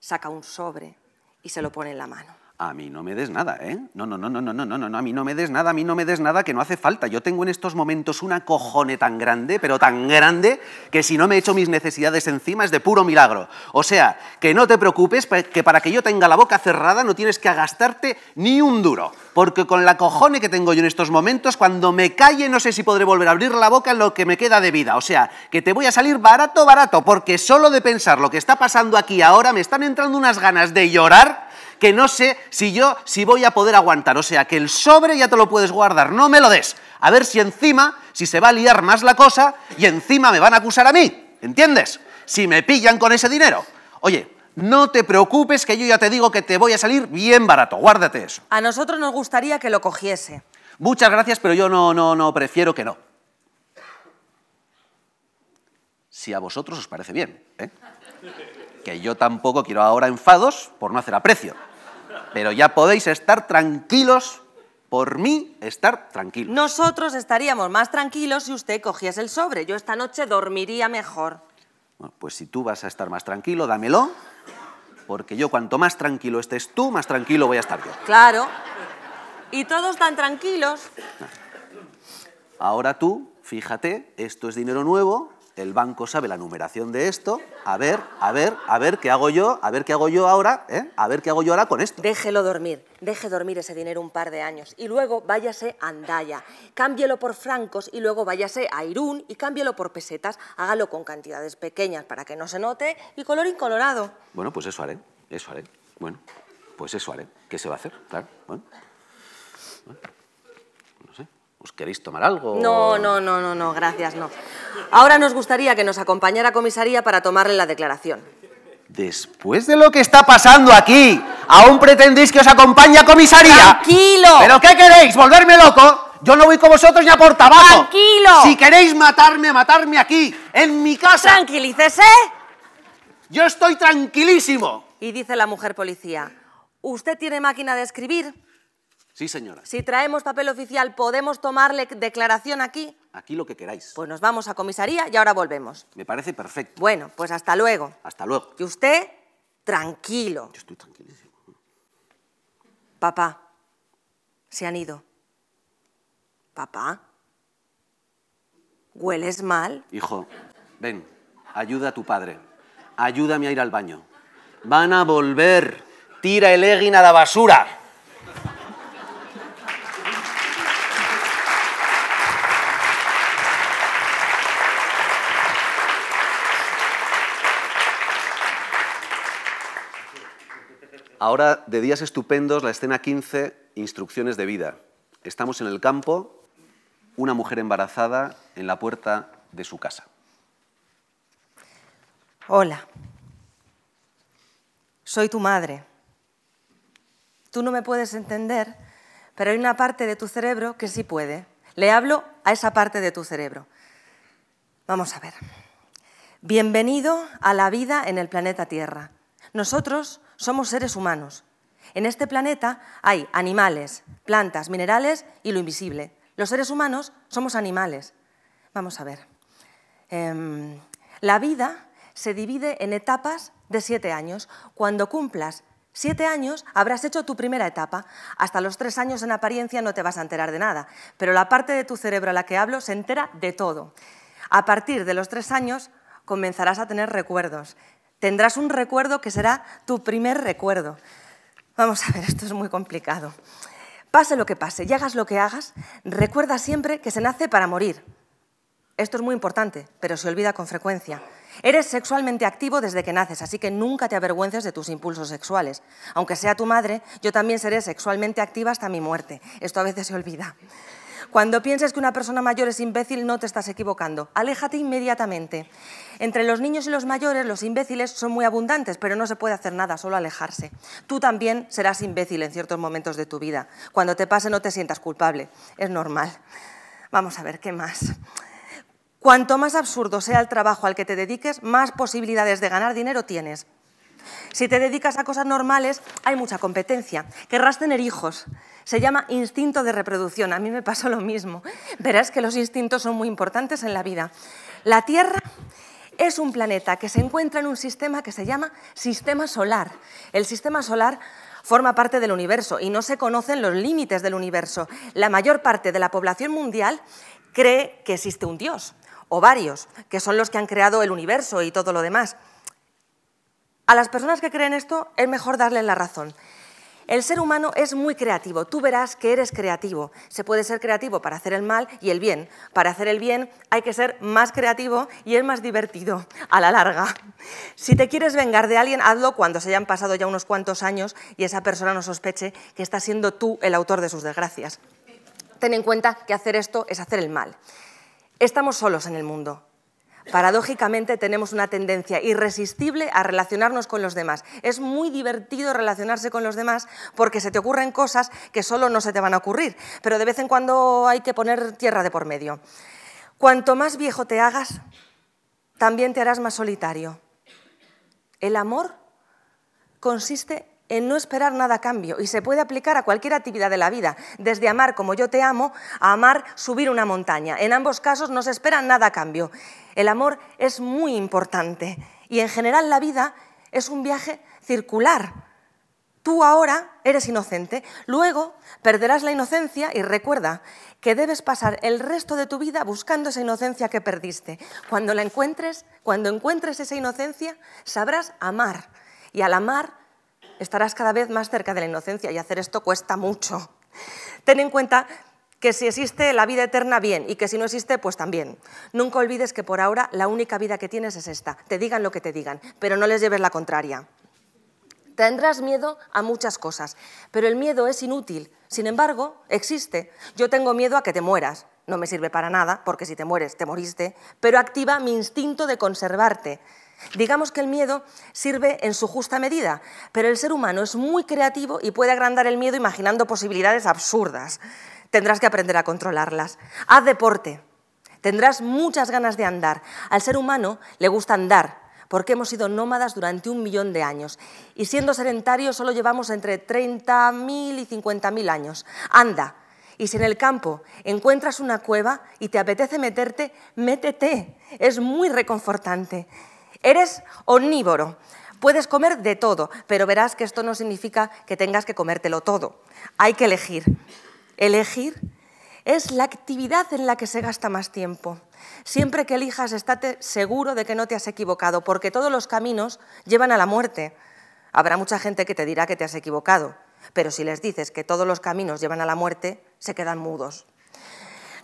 saca un sobre y se lo pone en la mano. A mí no me des nada, ¿eh? No, no, no, no, no, no, no, no, a mí no me des nada, a mí no me des nada, que no hace falta. Yo tengo en estos momentos una cojone tan grande, pero tan grande, que si no me echo mis necesidades encima es de puro milagro. O sea, que no te preocupes, que para que yo tenga la boca cerrada no tienes que gastarte ni un duro. Porque con la cojone que tengo yo en estos momentos, cuando me calle no sé si podré volver a abrir la boca en lo que me queda de vida. O sea, que te voy a salir barato, barato, porque solo de pensar lo que está pasando aquí ahora me están entrando unas ganas de llorar que no sé si yo si voy a poder aguantar. O sea, que el sobre ya te lo puedes guardar, no me lo des. A ver si encima, si se va a liar más la cosa y encima me van a acusar a mí. ¿Entiendes? Si me pillan con ese dinero. Oye, no te preocupes que yo ya te digo que te voy a salir bien barato. Guárdate eso. A nosotros nos gustaría que lo cogiese. Muchas gracias, pero yo no, no, no, prefiero que no. Si a vosotros os parece bien, ¿eh? que yo tampoco quiero ahora enfados por no hacer aprecio. Pero ya podéis estar tranquilos, por mí estar tranquilos. Nosotros estaríamos más tranquilos si usted cogiese el sobre. Yo esta noche dormiría mejor. Bueno, pues si tú vas a estar más tranquilo, dámelo, porque yo cuanto más tranquilo estés tú, más tranquilo voy a estar yo. Claro. Y todos tan tranquilos. Ahora tú, fíjate, esto es dinero nuevo, el banco sabe la numeración de esto, a ver, a ver, a ver qué hago yo, a ver qué hago yo ahora, ¿eh? a ver qué hago yo ahora con esto. Déjelo dormir, deje dormir ese dinero un par de años y luego váyase a Andaya, cámbielo por francos y luego váyase a Irún y cámbielo por pesetas, hágalo con cantidades pequeñas para que no se note y color incolorado. Bueno, pues eso haré, eso haré, bueno, pues eso haré, ¿qué se va a hacer? Claro, bueno. ¿Os queréis tomar algo? No, no, no, no, no, gracias, no. Ahora nos gustaría que nos acompañara a comisaría para tomarle la declaración. Después de lo que está pasando aquí, ¿aún pretendéis que os acompañe a comisaría? ¡Tranquilo! ¿Pero qué queréis? ¿Volverme loco? Yo no voy con vosotros ni a por tabaco. ¡Tranquilo! Si queréis matarme, matarme aquí, en mi casa. ¡Tranquilícese! Yo estoy tranquilísimo. Y dice la mujer policía, ¿usted tiene máquina de escribir? Sí, señora. Si traemos papel oficial, ¿podemos tomarle declaración aquí? Aquí lo que queráis. Pues nos vamos a comisaría y ahora volvemos. Me parece perfecto. Bueno, pues hasta luego. Hasta luego. Y usted, tranquilo. Yo estoy tranquilísimo. Papá, se han ido. Papá, ¿hueles mal? Hijo, ven, ayuda a tu padre. Ayúdame a ir al baño. Van a volver. Tira el eguin a la basura. Ahora, de días estupendos, la escena 15, instrucciones de vida. Estamos en el campo, una mujer embarazada en la puerta de su casa. Hola, soy tu madre. Tú no me puedes entender, pero hay una parte de tu cerebro que sí puede. Le hablo a esa parte de tu cerebro. Vamos a ver. Bienvenido a la vida en el planeta Tierra. Nosotros somos seres humanos. En este planeta hay animales, plantas, minerales y lo invisible. Los seres humanos somos animales. Vamos a ver. Em, la vida se divide en etapas de siete años. Cuando cumplas siete años habrás hecho tu primera etapa. Hasta los tres años en apariencia no te vas a enterar de nada, pero la parte de tu cerebro a la que hablo se entera de todo. A partir de los tres años comenzarás a tener recuerdos, tendrás un recuerdo que será tu primer recuerdo. Vamos a ver, esto es muy complicado. Pase lo que pase y hagas lo que hagas, recuerda siempre que se nace para morir. Esto es muy importante, pero se olvida con frecuencia. Eres sexualmente activo desde que naces, así que nunca te avergüences de tus impulsos sexuales. Aunque sea tu madre, yo también seré sexualmente activa hasta mi muerte. Esto a veces se olvida. Cuando pienses que una persona mayor es imbécil, no te estás equivocando. Aléjate inmediatamente. Entre los niños y los mayores, los imbéciles son muy abundantes, pero no se puede hacer nada, solo alejarse. Tú también serás imbécil en ciertos momentos de tu vida. Cuando te pase, no te sientas culpable. Es normal. Vamos a ver, ¿qué más? Cuanto más absurdo sea el trabajo al que te dediques, más posibilidades de ganar dinero tienes. Si te dedicas a cosas normales, hay mucha competencia. Querrás tener hijos. Se llama instinto de reproducción. A mí me pasó lo mismo. Verás que los instintos son muy importantes en la vida. La Tierra es un planeta que se encuentra en un sistema que se llama sistema solar. El sistema solar forma parte del universo y no se conocen los límites del universo. La mayor parte de la población mundial cree que existe un Dios o varios, que son los que han creado el universo y todo lo demás. A las personas que creen esto es mejor darles la razón. El ser humano es muy creativo. Tú verás que eres creativo. Se puede ser creativo para hacer el mal y el bien. Para hacer el bien hay que ser más creativo y es más divertido a la larga. Si te quieres vengar de alguien, hazlo cuando se hayan pasado ya unos cuantos años y esa persona no sospeche que estás siendo tú el autor de sus desgracias. Ten en cuenta que hacer esto es hacer el mal. Estamos solos en el mundo. Paradójicamente tenemos una tendencia irresistible a relacionarnos con los demás. Es muy divertido relacionarse con los demás porque se te ocurren cosas que solo no se te van a ocurrir, pero de vez en cuando hay que poner tierra de por medio. Cuanto más viejo te hagas, también te harás más solitario. El amor consiste en no esperar nada a cambio y se puede aplicar a cualquier actividad de la vida, desde amar como yo te amo a amar subir una montaña. En ambos casos no se espera nada a cambio. El amor es muy importante y en general la vida es un viaje circular. Tú ahora eres inocente, luego perderás la inocencia y recuerda que debes pasar el resto de tu vida buscando esa inocencia que perdiste. Cuando la encuentres, cuando encuentres esa inocencia, sabrás amar y al amar estarás cada vez más cerca de la inocencia y hacer esto cuesta mucho. Ten en cuenta que si existe la vida eterna, bien, y que si no existe, pues también. Nunca olvides que por ahora la única vida que tienes es esta. Te digan lo que te digan, pero no les lleves la contraria. Tendrás miedo a muchas cosas, pero el miedo es inútil. Sin embargo, existe. Yo tengo miedo a que te mueras. No me sirve para nada, porque si te mueres, te moriste, pero activa mi instinto de conservarte. Digamos que el miedo sirve en su justa medida, pero el ser humano es muy creativo y puede agrandar el miedo imaginando posibilidades absurdas. Tendrás que aprender a controlarlas. Haz deporte. Tendrás muchas ganas de andar. Al ser humano le gusta andar, porque hemos sido nómadas durante un millón de años. Y siendo sedentarios solo llevamos entre 30.000 y 50.000 años. Anda. Y si en el campo encuentras una cueva y te apetece meterte, métete. Es muy reconfortante. Eres omnívoro. Puedes comer de todo, pero verás que esto no significa que tengas que comértelo todo. Hay que elegir. Elegir es la actividad en la que se gasta más tiempo. Siempre que elijas, estate seguro de que no te has equivocado, porque todos los caminos llevan a la muerte. Habrá mucha gente que te dirá que te has equivocado, pero si les dices que todos los caminos llevan a la muerte, se quedan mudos.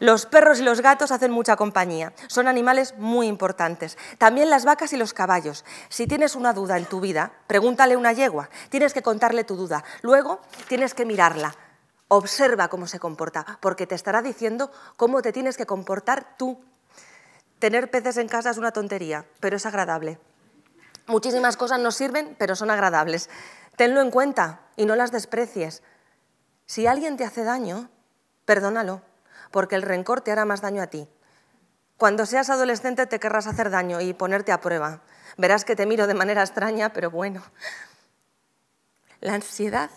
Los perros y los gatos hacen mucha compañía, son animales muy importantes. También las vacas y los caballos. Si tienes una duda en tu vida, pregúntale a una yegua, tienes que contarle tu duda, luego tienes que mirarla. Observa cómo se comporta, porque te estará diciendo cómo te tienes que comportar tú. Tener peces en casa es una tontería, pero es agradable. Muchísimas cosas no sirven, pero son agradables. Tenlo en cuenta y no las desprecies. Si alguien te hace daño, perdónalo porque el rencor te hará más daño a ti. Cuando seas adolescente te querrás hacer daño y ponerte a prueba. Verás que te miro de manera extraña, pero bueno. La ansiedad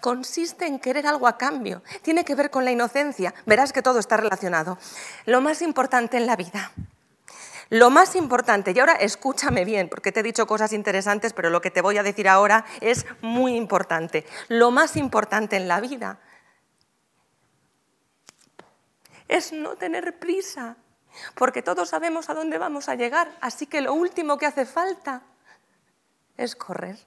consiste en querer algo a cambio. Tiene que ver con la inocencia. Verás que todo está relacionado. Lo más importante en la vida. Lo más importante, y ahora escúchame bien, porque te he dicho cosas interesantes, pero lo que te voy a decir ahora es muy importante. Lo más importante en la vida es no tener prisa, porque todos sabemos a dónde vamos a llegar, así que lo último que hace falta es correr.